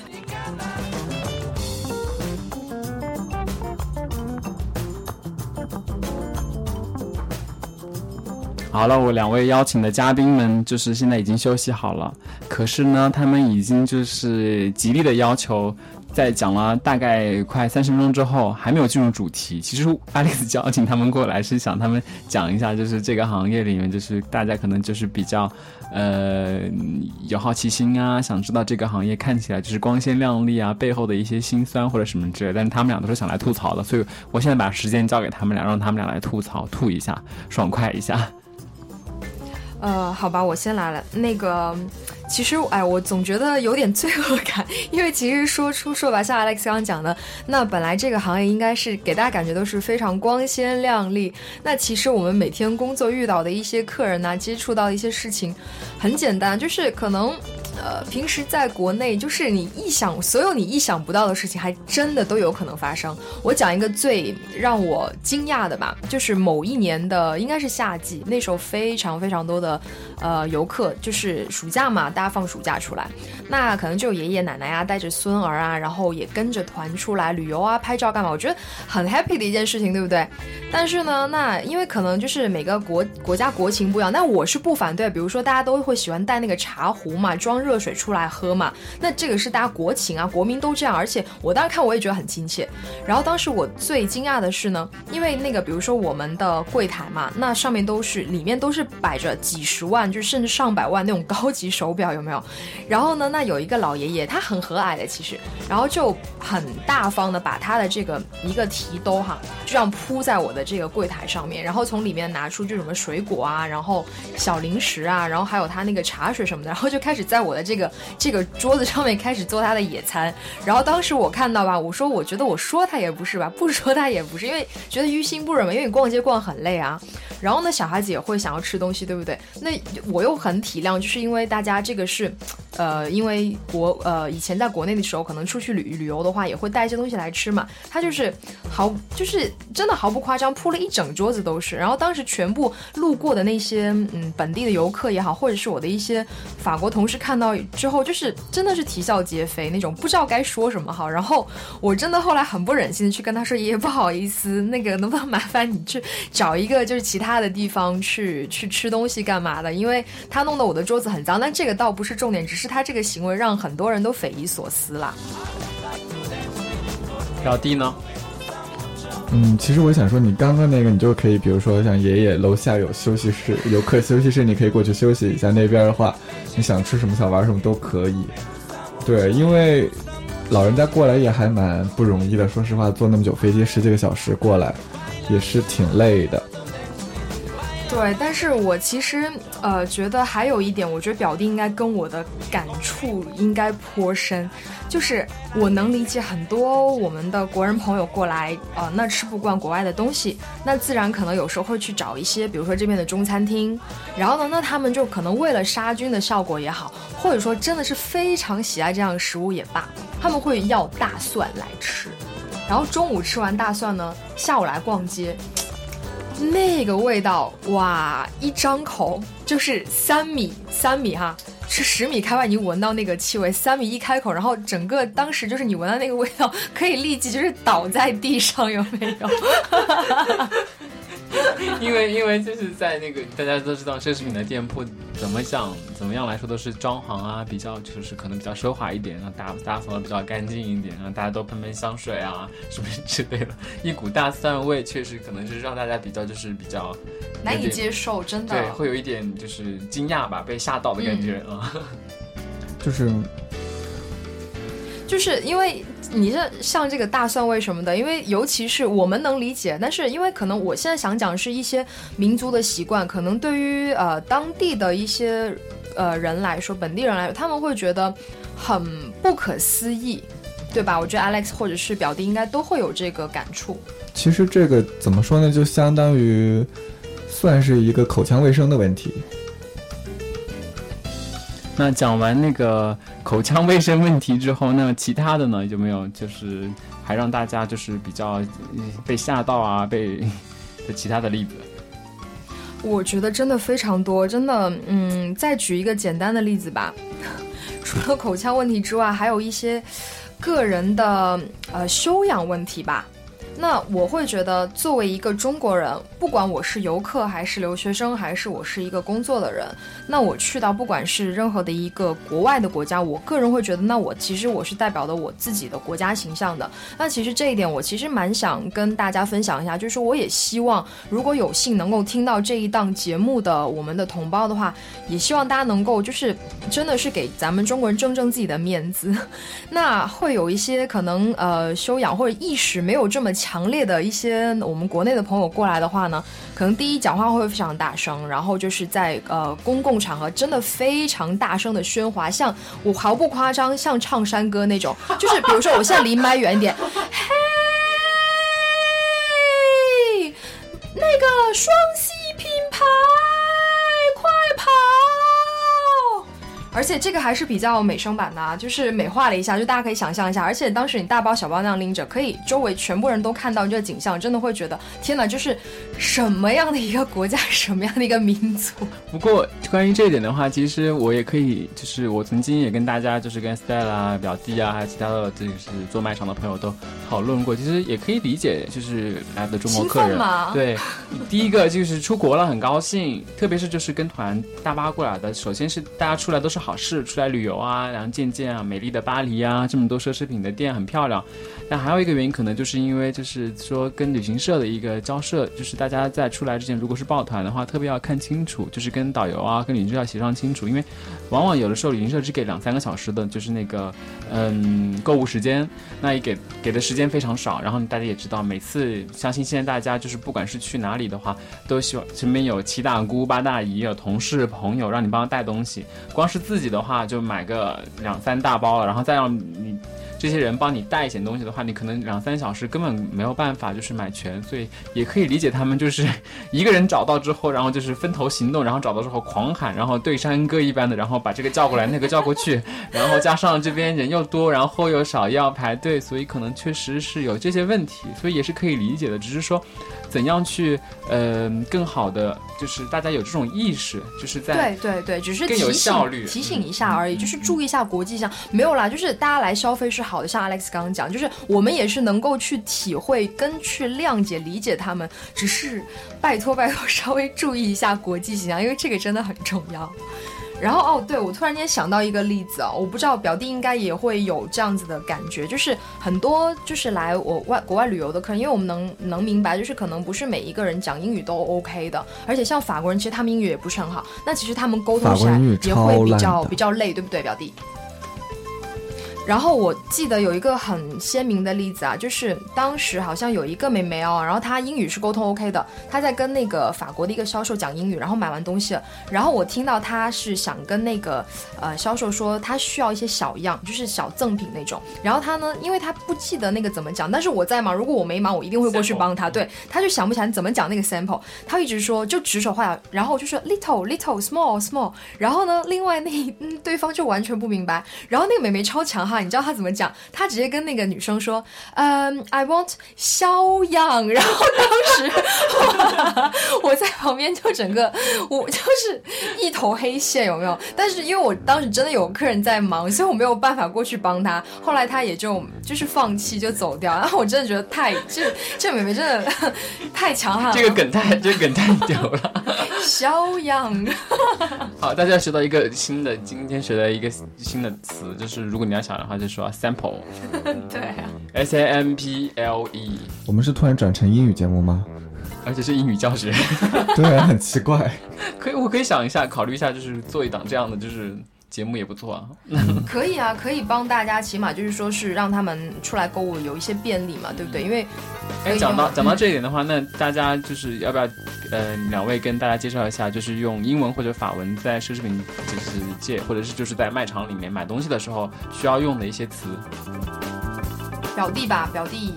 好了，我两位邀请的嘉宾们就是现在已经休息好了，可是呢，他们已经就是极力的要求，在讲了大概快三十分钟之后，还没有进入主题。其实阿丽斯邀请他们过来是想他们讲一下，就是这个行业里面，就是大家可能就是比较，呃，有好奇心啊，想知道这个行业看起来就是光鲜亮丽啊，背后的一些辛酸或者什么之类。但是他们俩都是想来吐槽的，所以我现在把时间交给他们俩，让他们俩来吐槽，吐一下，爽快一下。呃，好吧，我先来了。那个，其实，哎，我总觉得有点罪恶感，因为其实说出说吧，像 Alex 刚刚讲的，那本来这个行业应该是给大家感觉都是非常光鲜亮丽。那其实我们每天工作遇到的一些客人呢，接触到的一些事情，很简单，就是可能。呃，平时在国内，就是你意想所有你意想不到的事情，还真的都有可能发生。我讲一个最让我惊讶的吧，就是某一年的应该是夏季，那时候非常非常多的呃游客，就是暑假嘛，大家放暑假出来，那可能就爷爷奶奶啊，带着孙儿啊，然后也跟着团出来旅游啊，拍照干嘛？我觉得很 happy 的一件事情，对不对？但是呢，那因为可能就是每个国国家国情不一样，那我是不反对，比如说大家都会喜欢带那个茶壶嘛，装。热水出来喝嘛？那这个是大家国情啊，国民都这样。而且我当时看我也觉得很亲切。然后当时我最惊讶的是呢，因为那个比如说我们的柜台嘛，那上面都是里面都是摆着几十万，就甚至上百万那种高级手表，有没有？然后呢，那有一个老爷爷，他很和蔼的其实，然后就很大方的把他的这个一个提兜哈，就这样铺在我的这个柜台上面，然后从里面拿出就什么水果啊，然后小零食啊，然后还有他那个茶水什么的，然后就开始在我。的这个这个桌子上面开始做他的野餐，然后当时我看到吧，我说我觉得我说他也不是吧，不说他也不是，因为觉得于心不忍嘛，因为你逛街逛很累啊。然后呢，小孩子也会想要吃东西，对不对？那我又很体谅，就是因为大家这这个是，呃，因为国呃以前在国内的时候，可能出去旅旅游的话，也会带一些东西来吃嘛。他就是毫就是真的毫不夸张，铺了一整桌子都是。然后当时全部路过的那些嗯本地的游客也好，或者是我的一些法国同事看到之后，就是真的是啼笑皆非那种，不知道该说什么好。然后我真的后来很不忍心的去跟他说：“爷爷不好意思，那个能不能麻烦你去找一个就是其他。”的地方去去吃东西干嘛的？因为他弄得我的桌子很脏，但这个倒不是重点，只是他这个行为让很多人都匪夷所思啦。小弟呢？嗯，其实我想说，你刚刚那个，你就可以，比如说像爷爷楼下有休息室，游客休息室，你可以过去休息一下。那边的话，你想吃什么，想玩什么都可以。对，因为老人家过来也还蛮不容易的。说实话，坐那么久飞机，十几个小时过来，也是挺累的。对，但是我其实呃觉得还有一点，我觉得表弟应该跟我的感触应该颇深，就是我能理解很多我们的国人朋友过来，呃，那吃不惯国外的东西，那自然可能有时候会去找一些，比如说这边的中餐厅，然后呢，那他们就可能为了杀菌的效果也好，或者说真的是非常喜爱这样的食物也罢，他们会要大蒜来吃，然后中午吃完大蒜呢，下午来逛街。那个味道哇，一张口就是三米三米哈，是十米开外你闻到那个气味，三米一开口，然后整个当时就是你闻到那个味道，可以立即就是倒在地上，有没有？因为因为就是在那个大家都知道奢侈品的店铺怎么讲怎么样来说都是装潢啊比较就是可能比较奢华一点，然后打打扫的比较干净一点，然后大家都喷喷香水啊什么 之类的，一股大蒜味确实可能是让大家比较就是比较难以接受，真的对，会有一点就是惊讶吧，被吓到的感觉啊，就是。就是因为你这像这个大蒜味什么的，因为尤其是我们能理解，但是因为可能我现在想讲是一些民族的习惯，可能对于呃当地的一些呃人来说，本地人来说，他们会觉得很不可思议，对吧？我觉得 Alex 或者是表弟应该都会有这个感触。其实这个怎么说呢？就相当于算是一个口腔卫生的问题。那讲完那个口腔卫生问题之后，那其他的呢？有没有就是还让大家就是比较被吓到啊？被 的其他的例子？我觉得真的非常多，真的，嗯，再举一个简单的例子吧。除了口腔问题之外，还有一些个人的呃修养问题吧。那我会觉得，作为一个中国人，不管我是游客还是留学生，还是我是一个工作的人，那我去到不管是任何的一个国外的国家，我个人会觉得，那我其实我是代表的我自己的国家形象的。那其实这一点，我其实蛮想跟大家分享一下，就是我也希望，如果有幸能够听到这一档节目的我们的同胞的话，也希望大家能够就是真的是给咱们中国人正正自己的面子。那会有一些可能呃修养或者意识没有这么。强烈的一些我们国内的朋友过来的话呢，可能第一讲话会非常大声，然后就是在呃公共场合真的非常大声的喧哗，像我毫不夸张，像唱山歌那种，就是比如说我现在离麦远一点，嘿，那个双且这个还是比较美声版的，啊，就是美化了一下，就大家可以想象一下。而且当时你大包小包那样拎着，可以周围全部人都看到这个景象，真的会觉得天哪，就是 什么样的一个国家，什么样的一个民族。不过关于这一点的话，其实我也可以，就是我曾经也跟大家，就是跟 Stella 表弟啊，还有其他的就是做卖场的朋友都讨论过，其实也可以理解，就是来的中国客人，对，第一个就是出国了很高兴，特别是就是跟团大巴过来的，首先是大家出来都是。好是出来旅游啊，然后见见啊，美丽的巴黎啊，这么多奢侈品的店很漂亮。但还有一个原因，可能就是因为就是说跟旅行社的一个交涉，就是大家在出来之前，如果是抱团的话，特别要看清楚，就是跟导游啊、跟旅行社要协商清楚，因为往往有的时候旅行社只给两三个小时的，就是那个嗯购物时间，那也给给的时间非常少。然后大家也知道，每次相信现在大家就是不管是去哪里的话，都希望身边有七大姑八大姨、有同事朋友让你帮他带东西，光是自己的话就买个两三大包了，然后再让你这些人帮你带一些东西的话，你可能两三小时根本没有办法就是买全，所以也可以理解他们就是一个人找到之后，然后就是分头行动，然后找到之后狂喊，然后对山歌一般的，然后把这个叫过来，那个叫过去，然后加上这边人又多，然后又少要排队，所以可能确实是有这些问题，所以也是可以理解的，只是说。怎样去，呃，更好的就是大家有这种意识，就是在对对对，只是更有效率提醒一下而已，就是注意一下国际上没有啦，就是大家来消费是好的，像 Alex 刚刚讲，就是我们也是能够去体会跟去谅解理解他们，只是拜托 拜托稍微注意一下国际形象，因为这个真的很重要。然后哦，对我突然间想到一个例子啊，我不知道表弟应该也会有这样子的感觉，就是很多就是来我外国外旅游的客人，因为我们能能明白，就是可能不是每一个人讲英语都 OK 的，而且像法国人，其实他们英语也不是很好，那其实他们沟通起来也会比较比较累，对不对，表弟？然后我记得有一个很鲜明的例子啊，就是当时好像有一个妹妹哦，然后她英语是沟通 OK 的，她在跟那个法国的一个销售讲英语，然后买完东西了，然后我听到她是想跟那个呃销售说，她需要一些小样，就是小赠品那种。然后她呢，因为她不记得那个怎么讲，但是我在嘛，如果我没忙，我一定会过去帮她。对，她就想不起来怎么讲那个 sample，她一直说就指手画脚，然后就说 little little small small，然后呢，另外那对方就完全不明白，然后那个妹妹超强悍。哈，你知道他怎么讲？他直接跟那个女生说，嗯，I want 肖样。然后当时 我在旁边就整个我就是一头黑线，有没有？但是因为我当时真的有客人在忙，所以我没有办法过去帮他。后来他也就就是放弃就走掉。然后我真的觉得太这这妹妹真的太强悍了。这个梗太这个梗太屌了。肖样。好，大家学到一个新的，今天学到一个新的词，就是如果你要想的话，就说 sample。对啊。S A M P L E。我们是突然转成英语节目吗？而且是英语教学。对啊，很奇怪。可以，我可以想一下，考虑一下，就是做一档这样的，就是。节目也不错啊，可以啊，可以帮大家，起码就是说是让他们出来购物有一些便利嘛，对不对？因为，哎，讲到讲到这一点的话，那大家就是要不要，呃，两位跟大家介绍一下，就是用英文或者法文在奢侈品就是界，或者是就是在卖场里面买东西的时候需要用的一些词。表弟吧，表弟。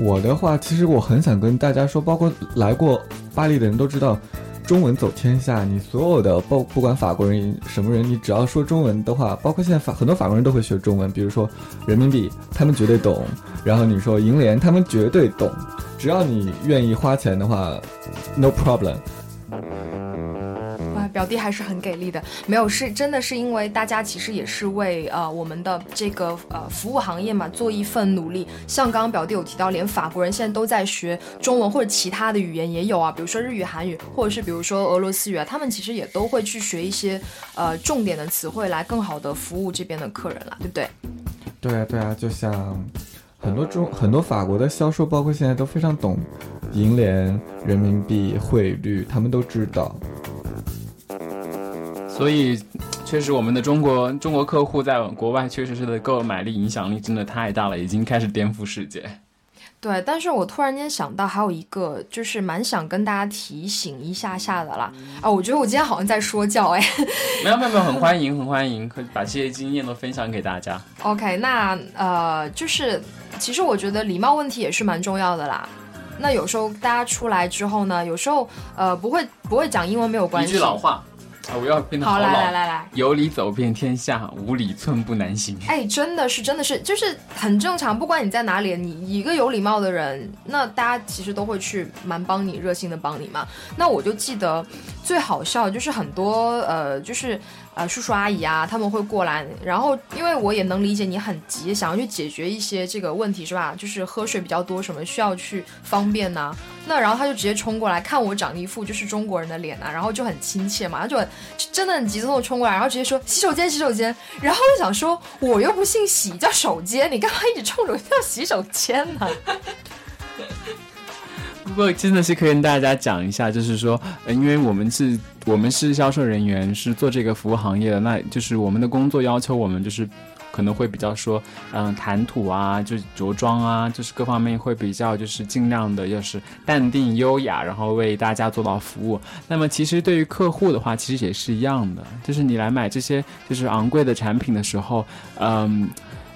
我的话，其实我很想跟大家说，包括来过巴黎的人都知道。中文走天下，你所有的不不管法国人什么人，你只要说中文的话，包括现在法很多法国人都会学中文，比如说人民币，他们绝对懂。然后你说银联，他们绝对懂。只要你愿意花钱的话，no problem。表弟还是很给力的，没有是真的是因为大家其实也是为呃我们的这个呃服务行业嘛做一份努力。像刚刚表弟有提到，连法国人现在都在学中文或者其他的语言也有啊，比如说日语、韩语，或者是比如说俄罗斯语啊，他们其实也都会去学一些呃重点的词汇来更好的服务这边的客人了，对不对？对啊，对啊，就像很多中很多法国的销售，包括现在都非常懂银联、人民币汇率，他们都知道。所以，确实，我们的中国中国客户在国外确实是的购买力、影响力真的太大了，已经开始颠覆世界。对，但是我突然间想到，还有一个就是蛮想跟大家提醒一下下的啦。啊，我觉得我今天好像在说教哎。没有没有没有，很欢迎很欢迎，可以把这些经验都分享给大家。OK，那呃，就是其实我觉得礼貌问题也是蛮重要的啦。那有时候大家出来之后呢，有时候呃不会不会讲英文没有关系。一句老话。啊！我要变得好来来来来，有理走遍天下，无理寸步难行。哎，真的是，真的是，就是很正常。不管你在哪里，你一个有礼貌的人，那大家其实都会去蛮帮你，热心的帮你嘛。那我就记得最好笑就是很多呃，就是。呃，叔叔阿姨啊，他们会过来，然后因为我也能理解你很急，想要去解决一些这个问题，是吧？就是喝水比较多，什么需要去方便呐？那然后他就直接冲过来，看我长一副就是中国人的脸啊，然后就很亲切嘛，他就真的很急匆匆冲过来，然后直接说洗手间，洗手间。然后就想说，我又不姓洗，叫手间，你干嘛一直冲着我叫洗手间呢？不过真的是可以跟大家讲一下，就是说，因为我们是，我们是销售人员，是做这个服务行业的，那就是我们的工作要求，我们就是可能会比较说，嗯，谈吐啊，就着装啊，就是各方面会比较，就是尽量的，就是淡定优雅，然后为大家做到服务。那么其实对于客户的话，其实也是一样的，就是你来买这些就是昂贵的产品的时候，嗯。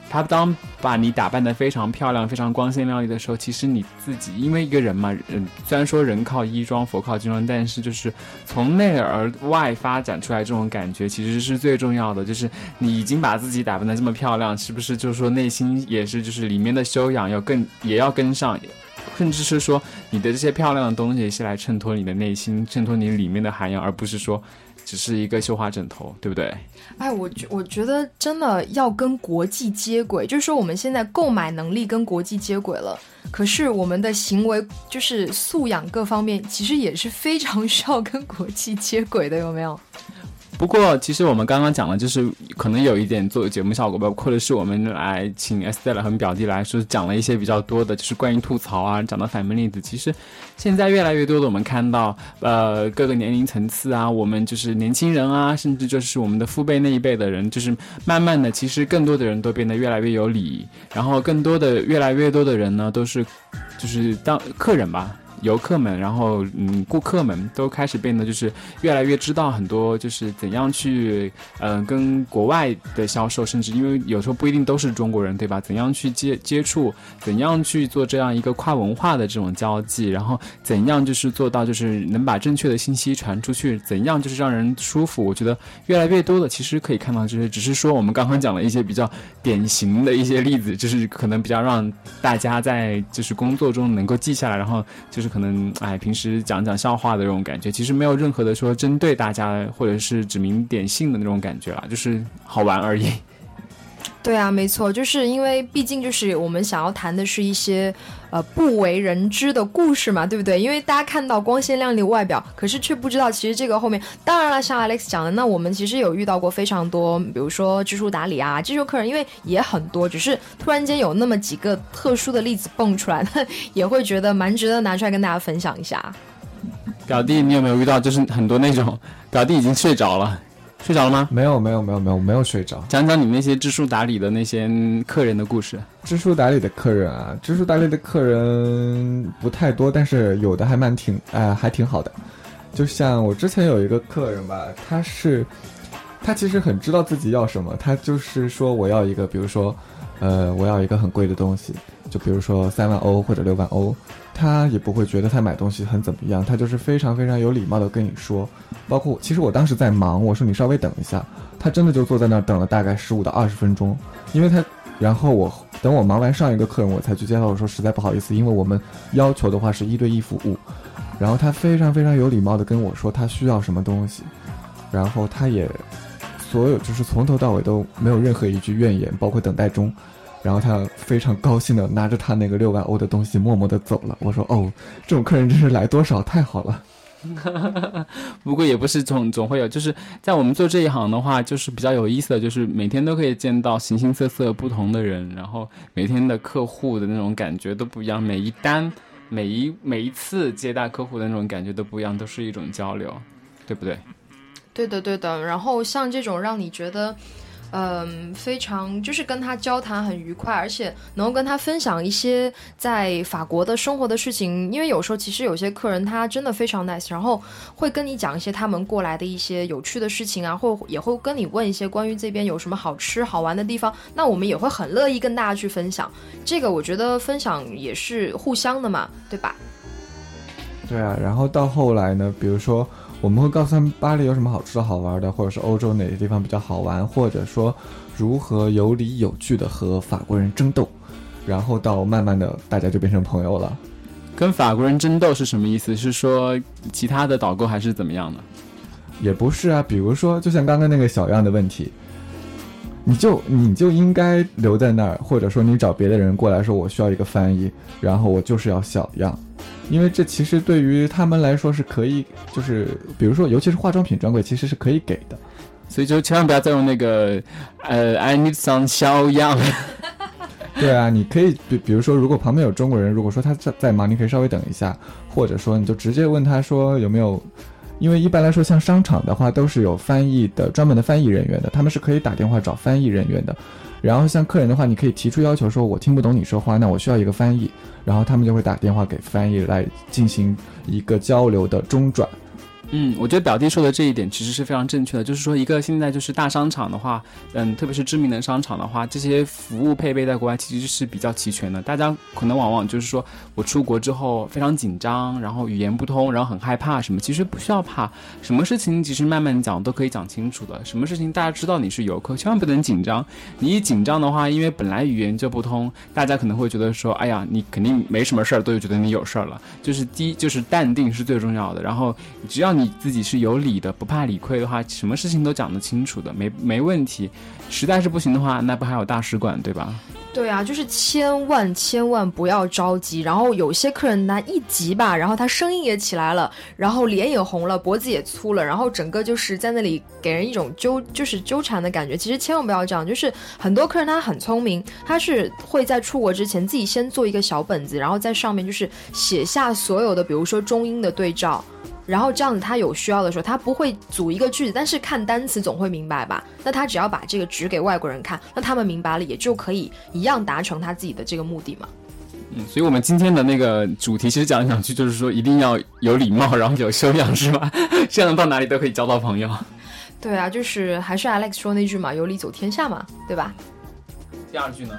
他当把你打扮得非常漂亮、非常光鲜亮丽的时候，其实你自己因为一个人嘛，人虽然说人靠衣装，佛靠金装，但是就是从内而外发展出来这种感觉，其实是最重要的。就是你已经把自己打扮得这么漂亮，是不是就是说内心也是就是里面的修养要更也要跟上，甚至是说你的这些漂亮的东西是来衬托你的内心，衬托你里面的涵养，而不是说。只是一个绣花枕头，对不对？哎，我觉我觉得真的要跟国际接轨，就是说我们现在购买能力跟国际接轨了，可是我们的行为就是素养各方面，其实也是非常需要跟国际接轨的，有没有？不过，其实我们刚刚讲了，就是可能有一点做节目效果吧，或者是我们来请 Estelle 和表弟来说讲了一些比较多的，就是关于吐槽啊，讲的反面例子。其实现在越来越多的，我们看到，呃，各个年龄层次啊，我们就是年轻人啊，甚至就是我们的父辈那一辈的人，就是慢慢的，其实更多的人都变得越来越有礼，然后更多的越来越多的人呢，都是就是当客人吧。游客们，然后嗯，顾客们都开始变得就是越来越知道很多，就是怎样去嗯跟国外的销售，甚至因为有时候不一定都是中国人，对吧？怎样去接接触，怎样去做这样一个跨文化的这种交际，然后怎样就是做到就是能把正确的信息传出去，怎样就是让人舒服。我觉得越来越多的其实可以看到，就是只是说我们刚刚讲了一些比较典型的一些例子，就是可能比较让大家在就是工作中能够记下来，然后就是可能哎平时讲讲笑话的那种感觉，其实没有任何的说针对大家或者是指名点姓的那种感觉了，就是好玩而已。对啊，没错，就是因为毕竟就是我们想要谈的是一些呃不为人知的故事嘛，对不对？因为大家看到光鲜亮丽的外表，可是却不知道其实这个后面，当然了，像 Alex 讲的，那我们其实有遇到过非常多，比如说知书达理啊，这种客人，因为也很多，只是突然间有那么几个特殊的例子蹦出来，也会觉得蛮值得拿出来跟大家分享一下。表弟，你有没有遇到就是很多那种表弟已经睡着了？睡着了吗？没有，没有，没有，没有，没有睡着。讲讲你那些知书达理的那些客人的故事。知书达理的客人啊，知书达理的客人不太多，但是有的还蛮挺，哎，还挺好的。就像我之前有一个客人吧，他是，他其实很知道自己要什么，他就是说我要一个，比如说，呃，我要一个很贵的东西，就比如说三万欧或者六万欧。他也不会觉得他买东西很怎么样，他就是非常非常有礼貌的跟你说，包括其实我当时在忙，我说你稍微等一下，他真的就坐在那儿等了大概十五到二十分钟，因为他，然后我等我忙完上一个客人，我才去接他，我说实在不好意思，因为我们要求的话是一对一服务，然后他非常非常有礼貌的跟我说他需要什么东西，然后他也，所有就是从头到尾都没有任何一句怨言，包括等待中。然后他非常高兴的拿着他那个六万欧的东西，默默的走了。我说：“哦，这种客人真是来多少太好了。”不过也不是总总会有，就是在我们做这一行的话，就是比较有意思的就是每天都可以见到形形色色不同的人，然后每天的客户的那种感觉都不一样，每一单、每一每一次接待客户的那种感觉都不一样，都是一种交流，对不对？对的，对的。然后像这种让你觉得。嗯，非常就是跟他交谈很愉快，而且能够跟他分享一些在法国的生活的事情。因为有时候其实有些客人他真的非常 nice，然后会跟你讲一些他们过来的一些有趣的事情啊，或也会跟你问一些关于这边有什么好吃好玩的地方。那我们也会很乐意跟大家去分享。这个我觉得分享也是互相的嘛，对吧？对啊，然后到后来呢，比如说。我们会告诉他们巴黎有什么好吃的好玩的，或者是欧洲哪些地方比较好玩，或者说如何有理有据的和法国人争斗，然后到慢慢的大家就变成朋友了。跟法国人争斗是什么意思？是说其他的导购还是怎么样的？也不是啊，比如说就像刚刚那个小样的问题，你就你就应该留在那儿，或者说你找别的人过来说我需要一个翻译，然后我就是要小样。因为这其实对于他们来说是可以，就是比如说，尤其是化妆品专柜，其实是可以给的，所以就千万不要再用那个，呃，I need some 小样。对啊，你可以比比如说，如果旁边有中国人，如果说他在在忙，你可以稍微等一下，或者说你就直接问他说有没有，因为一般来说像商场的话都是有翻译的专门的翻译人员的，他们是可以打电话找翻译人员的。然后像客人的话，你可以提出要求，说我听不懂你说话，那我需要一个翻译，然后他们就会打电话给翻译来进行一个交流的中转。嗯，我觉得表弟说的这一点其实是非常正确的，就是说一个现在就是大商场的话，嗯，特别是知名的商场的话，这些服务配备在国外其实是比较齐全的。大家可能往往就是说我出国之后非常紧张，然后语言不通，然后很害怕什么，其实不需要怕，什么事情其实慢慢讲都可以讲清楚的。什么事情大家知道你是游客，千万不能紧张。你一紧张的话，因为本来语言就不通，大家可能会觉得说，哎呀，你肯定没什么事儿，都觉得你有事儿了。就是第一，就是淡定是最重要的。然后只要你自己是有理的，不怕理亏的话，什么事情都讲得清楚的，没没问题。实在是不行的话，那不还有大使馆对吧？对啊，就是千万千万不要着急。然后有些客人呢一急吧，然后他声音也起来了，然后脸也红了，脖子也粗了，然后整个就是在那里给人一种纠就是纠缠的感觉。其实千万不要这样，就是很多客人他很聪明，他是会在出国之前自己先做一个小本子，然后在上面就是写下所有的，比如说中英的对照。然后这样子，他有需要的时候，他不会组一个句子，但是看单词总会明白吧？那他只要把这个指给外国人看，那他们明白了，也就可以一样达成他自己的这个目的嘛。嗯，所以我们今天的那个主题其实讲来讲去就是说一定要有礼貌，然后有修养，是吧？这样到哪里都可以交到朋友。对啊，就是还是 Alex 说那句嘛，有理走天下嘛，对吧？第二句呢？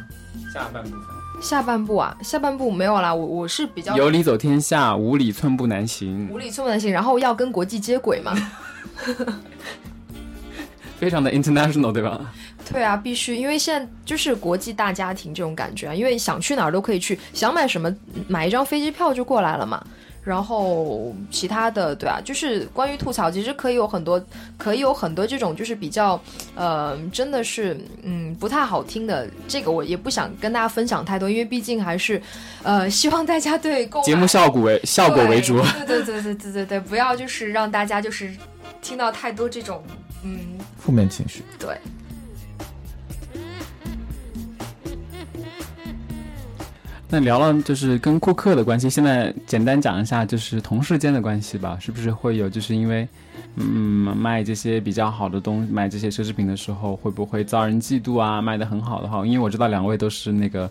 下半部分。下半部啊，下半部没有啦，我我是比较有理走天下，无理寸步难行。无理寸步难行，然后要跟国际接轨嘛。非常的 international，对吧？对啊，必须，因为现在就是国际大家庭这种感觉啊，因为想去哪儿都可以去，想买什么买一张飞机票就过来了嘛。然后其他的，对啊，就是关于吐槽，其实可以有很多，可以有很多这种就是比较，呃，真的是，嗯，不太好听的。这个我也不想跟大家分享太多，因为毕竟还是，呃，希望大家对节目效果为 效果为主。对对对对对对对，不要就是让大家就是听到太多这种，嗯，负面情绪。对。那聊了就是跟顾客的关系，现在简单讲一下就是同事间的关系吧，是不是会有就是因为，嗯，卖这些比较好的东，卖这些奢侈品的时候，会不会遭人嫉妒啊？卖的很好的话，因为我知道两位都是那个，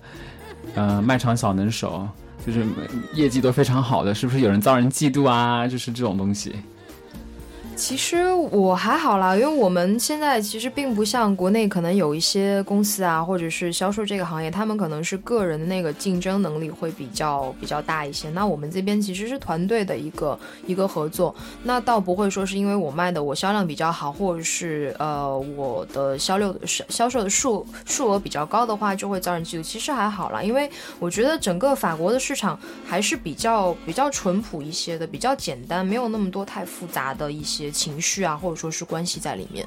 呃，卖场小能手，就是业绩都非常好的，是不是有人遭人嫉妒啊？就是这种东西。其实我还好啦，因为我们现在其实并不像国内可能有一些公司啊，或者是销售这个行业，他们可能是个人的那个竞争能力会比较比较大一些。那我们这边其实是团队的一个一个合作，那倒不会说是因为我卖的我销量比较好，或者是呃我的销六销销售的数数额比较高的话，就会遭人嫉妒。其实还好啦，因为我觉得整个法国的市场还是比较比较淳朴一些的，比较简单，没有那么多太复杂的一些。情绪啊，或者说是关系在里面。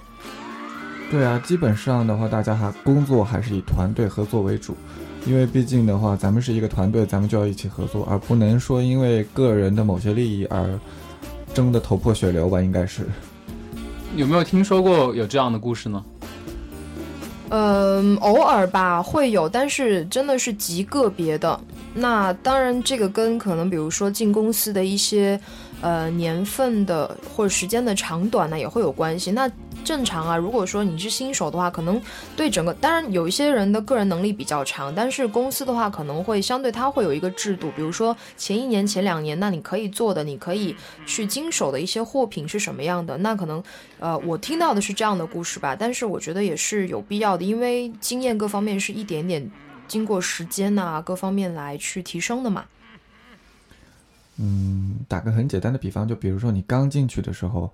对啊，基本上的话，大家还工作还是以团队合作为主，因为毕竟的话，咱们是一个团队，咱们就要一起合作，而不能说因为个人的某些利益而争得头破血流吧？应该是。有没有听说过有这样的故事呢？嗯，偶尔吧会有，但是真的是极个别的。那当然，这个跟可能比如说进公司的一些。呃，年份的或者时间的长短呢，也会有关系。那正常啊，如果说你是新手的话，可能对整个，当然有一些人的个人能力比较长，但是公司的话可能会相对它会有一个制度，比如说前一年、前两年，那你可以做的，你可以去经手的一些货品是什么样的？那可能，呃，我听到的是这样的故事吧，但是我觉得也是有必要的，因为经验各方面是一点点经过时间呐，各方面来去提升的嘛。嗯，打个很简单的比方，就比如说你刚进去的时候，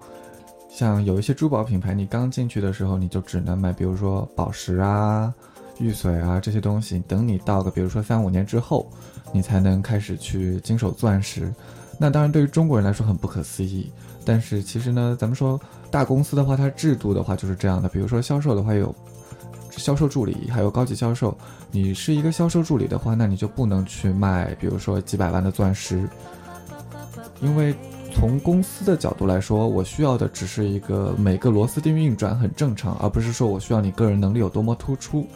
像有一些珠宝品牌，你刚进去的时候你就只能买，比如说宝石啊、玉髓啊这些东西。等你到个比如说三五年之后，你才能开始去经手钻石。那当然对于中国人来说很不可思议，但是其实呢，咱们说大公司的话，它制度的话就是这样的。比如说销售的话有销售助理，还有高级销售。你是一个销售助理的话，那你就不能去卖，比如说几百万的钻石。因为从公司的角度来说，我需要的只是一个每个螺丝钉运转很正常，而不是说我需要你个人能力有多么突出。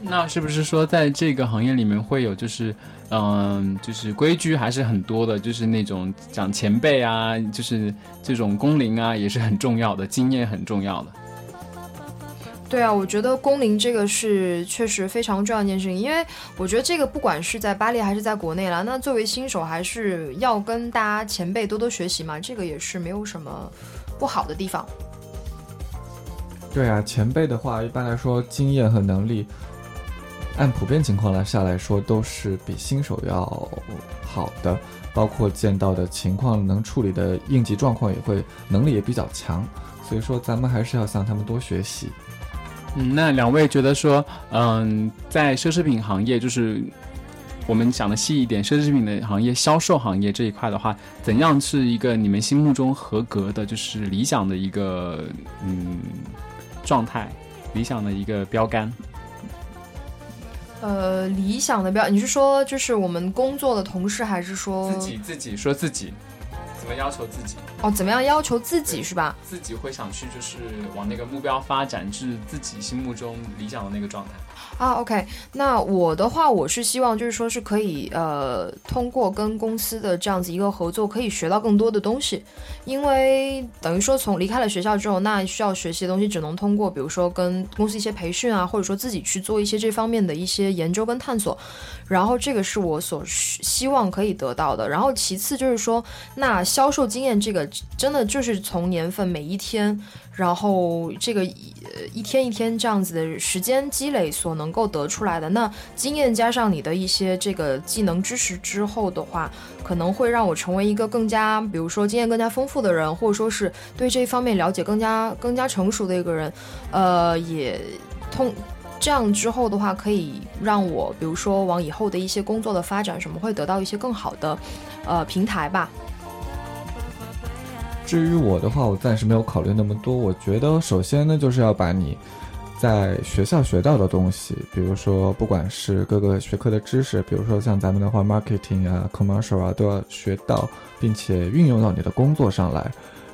那是不是说在这个行业里面会有就是，嗯，就是规矩还是很多的，就是那种讲前辈啊，就是这种工龄啊，也是很重要的，经验很重要的。对啊，我觉得工龄这个是确实非常重要一件事情，因为我觉得这个不管是在巴黎还是在国内啦，那作为新手还是要跟大家前辈多多学习嘛，这个也是没有什么不好的地方。对啊，前辈的话一般来说经验和能力，按普遍情况来下来说都是比新手要好的，包括见到的情况能处理的应急状况也会能力也比较强，所以说咱们还是要向他们多学习。嗯，那两位觉得说，嗯，在奢侈品行业，就是我们讲的细一点，奢侈品的行业销售行业这一块的话，怎样是一个你们心目中合格的，就是理想的一个嗯状态，理想的一个标杆？呃，理想的标，你是说就是我们工作的同事，还是说自己自己说自己？怎么要求自己？哦，怎么样要求自己是吧？自己会想去，就是往那个目标发展，至自己心目中理想的那个状态。啊，OK，那我的话，我是希望就是说是可以呃，通过跟公司的这样子一个合作，可以学到更多的东西，因为等于说从离开了学校之后，那需要学习的东西只能通过比如说跟公司一些培训啊，或者说自己去做一些这方面的一些研究跟探索，然后这个是我所希望可以得到的。然后其次就是说，那销售经验这个真的就是从年份每一天。然后这个一一天一天这样子的时间积累所我能够得出来的，那经验加上你的一些这个技能知识之后的话，可能会让我成为一个更加，比如说经验更加丰富的人，或者说是对这一方面了解更加更加成熟的一个人。呃，也通这样之后的话，可以让我比如说往以后的一些工作的发展什么，会得到一些更好的呃平台吧。至于我的话，我暂时没有考虑那么多。我觉得首先呢，就是要把你在学校学到的东西，比如说不管是各个学科的知识，比如说像咱们的话，marketing 啊，commercial 啊，都要学到，并且运用到你的工作上来，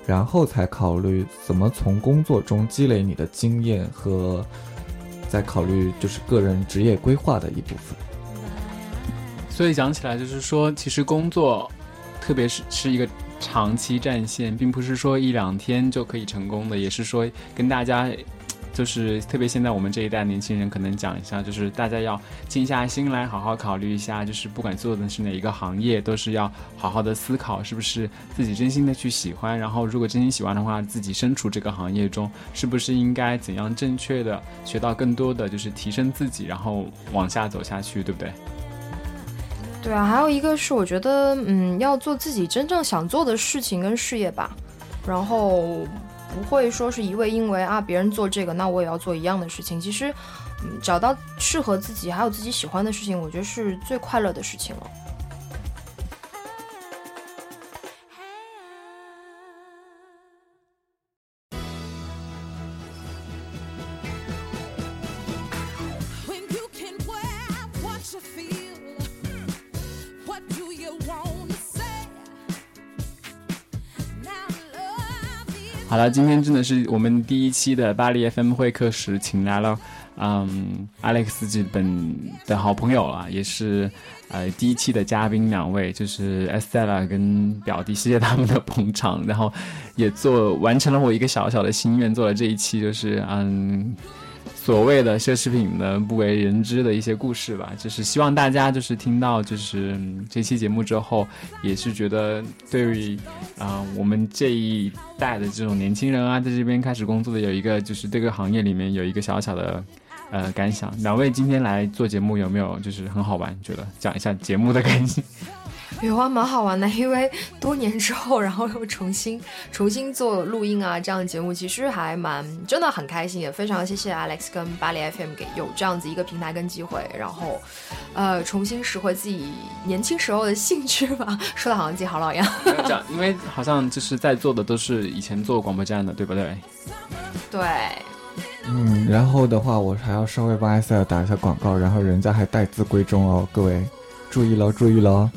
然后才考虑怎么从工作中积累你的经验和再考虑就是个人职业规划的一部分。所以讲起来，就是说，其实工作，特别是是一个。长期战线，并不是说一两天就可以成功的，也是说跟大家，就是特别现在我们这一代年轻人，可能讲一下，就是大家要静下心来，好好考虑一下，就是不管做的是哪一个行业，都是要好好的思考，是不是自己真心的去喜欢，然后如果真心喜欢的话，自己身处这个行业中，是不是应该怎样正确的学到更多的，就是提升自己，然后往下走下去，对不对？对啊，还有一个是我觉得，嗯，要做自己真正想做的事情跟事业吧，然后不会说是一味因为啊别人做这个，那我也要做一样的事情。其实，嗯，找到适合自己还有自己喜欢的事情，我觉得是最快乐的事情了。好了，今天真的是我们第一期的巴黎 FM 会客室，请来了，嗯，Alex 这本的好朋友啊，也是，呃，第一期的嘉宾两位，就是 Estella 跟表弟，谢谢他们的捧场，然后也做完成了我一个小小的心愿，做了这一期，就是嗯。所谓的奢侈品的不为人知的一些故事吧，就是希望大家就是听到就是这期节目之后，也是觉得对于啊我们这一代的这种年轻人啊，在这边开始工作的有一个就是这个行业里面有一个小小的呃感想。两位今天来做节目有没有就是很好玩？觉得讲一下节目的感。有啊，蛮好玩的，因为多年之后，然后又重新重新做录音啊，这样的节目其实还蛮真的很开心，也非常谢谢 Alex 跟巴黎 FM 给有这样子一个平台跟机会，然后呃重新拾回自己年轻时候的兴趣吧，说的好像自己好老一样。这样，因为好像就是在座的都是以前做广播站的，对不对？对。嗯，然后的话，我还要稍微帮艾塞尔打一下广告，然后人家还待字闺中哦，各位注意喽，注意喽。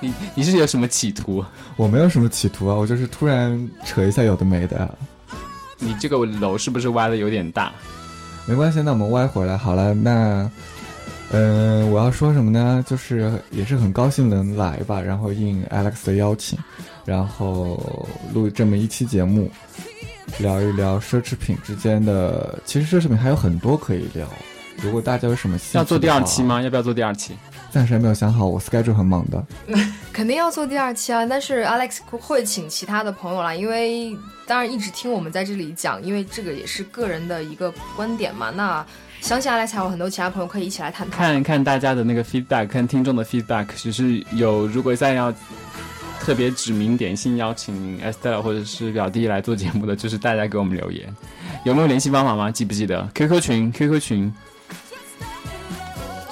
你你是有什么企图？我没有什么企图啊，我就是突然扯一下有的没的。你这个楼是不是歪的有点大？没关系，那我们歪回来好了。那，嗯，我要说什么呢？就是也是很高兴能来吧，然后应 Alex 的邀请，然后录这么一期节目，聊一聊奢侈品之间的。其实奢侈品还有很多可以聊。如果大家有什么要做第二期吗？要不要做第二期？暂时还没有想好，我 schedule 很忙的。肯定要做第二期啊！但是 Alex 会请其他的朋友啦，因为当然一直听我们在这里讲，因为这个也是个人的一个观点嘛。那相信 Alex 还有很多其他朋友可以一起来探讨。看看大家的那个 feedback，看听众的 feedback，只是有如果再要特别指名点姓邀请 Estelle 或者是表弟来做节目的，就是大家给我们留言，有没有联系方法吗？记不记得？QQ 群，QQ 群。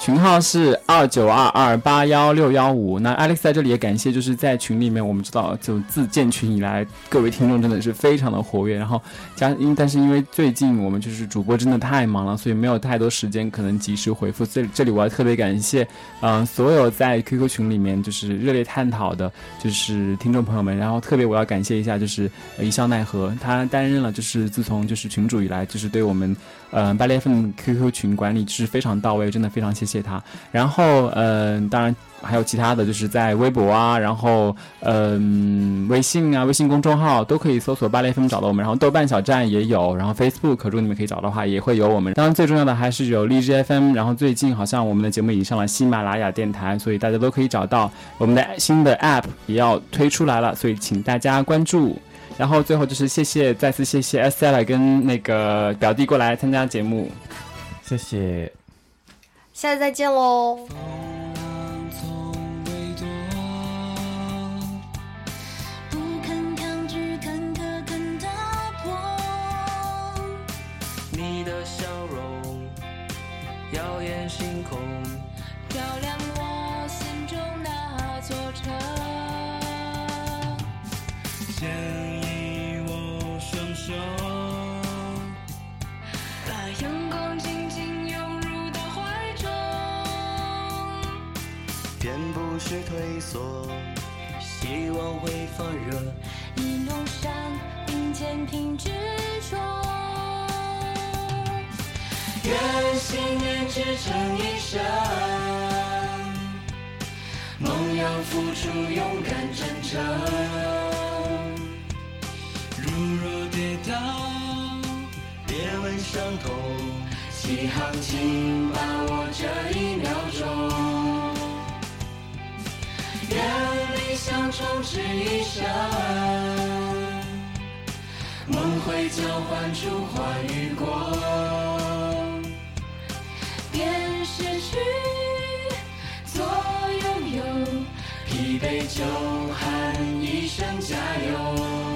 群号是二九二二八幺六幺五。那 Alex 在这里也感谢，就是在群里面，我们知道就自建群以来，各位听众真的是非常的活跃。然后加因，但是因为最近我们就是主播真的太忙了，所以没有太多时间可能及时回复。这这里我要特别感谢，嗯，所有在 QQ 群里面就是热烈探讨的，就是听众朋友们。然后特别我要感谢一下，就是一笑奈何，他担任了就是自从就是群主以来，就是对我们。嗯，八列份 QQ 群管理是非常到位，真的非常谢谢他。然后，嗯，当然还有其他的就是在微博啊，然后，嗯，微信啊，微信公众号都可以搜索八列份找到我们。然后豆瓣小站也有，然后 Facebook 如果你们可以找的话，也会有我们。当然最重要的还是有荔枝 FM。然后最近好像我们的节目已经上了喜马拉雅电台，所以大家都可以找到我们的新的 App 也要推出来了，所以请大家关注。然后最后就是谢谢，再次谢谢 sll 跟那个表弟过来参加节目，谢谢，下次再见喽。是退缩，希望会发热。一路上并肩挺执着，愿信念支撑一生，梦要付出勇敢真诚。如若跌倒，别问伤痛，起航请把握这一秒钟。愿理想充斥一生，梦会交换出花与果，变失去，做拥有，疲惫就喊一声加油。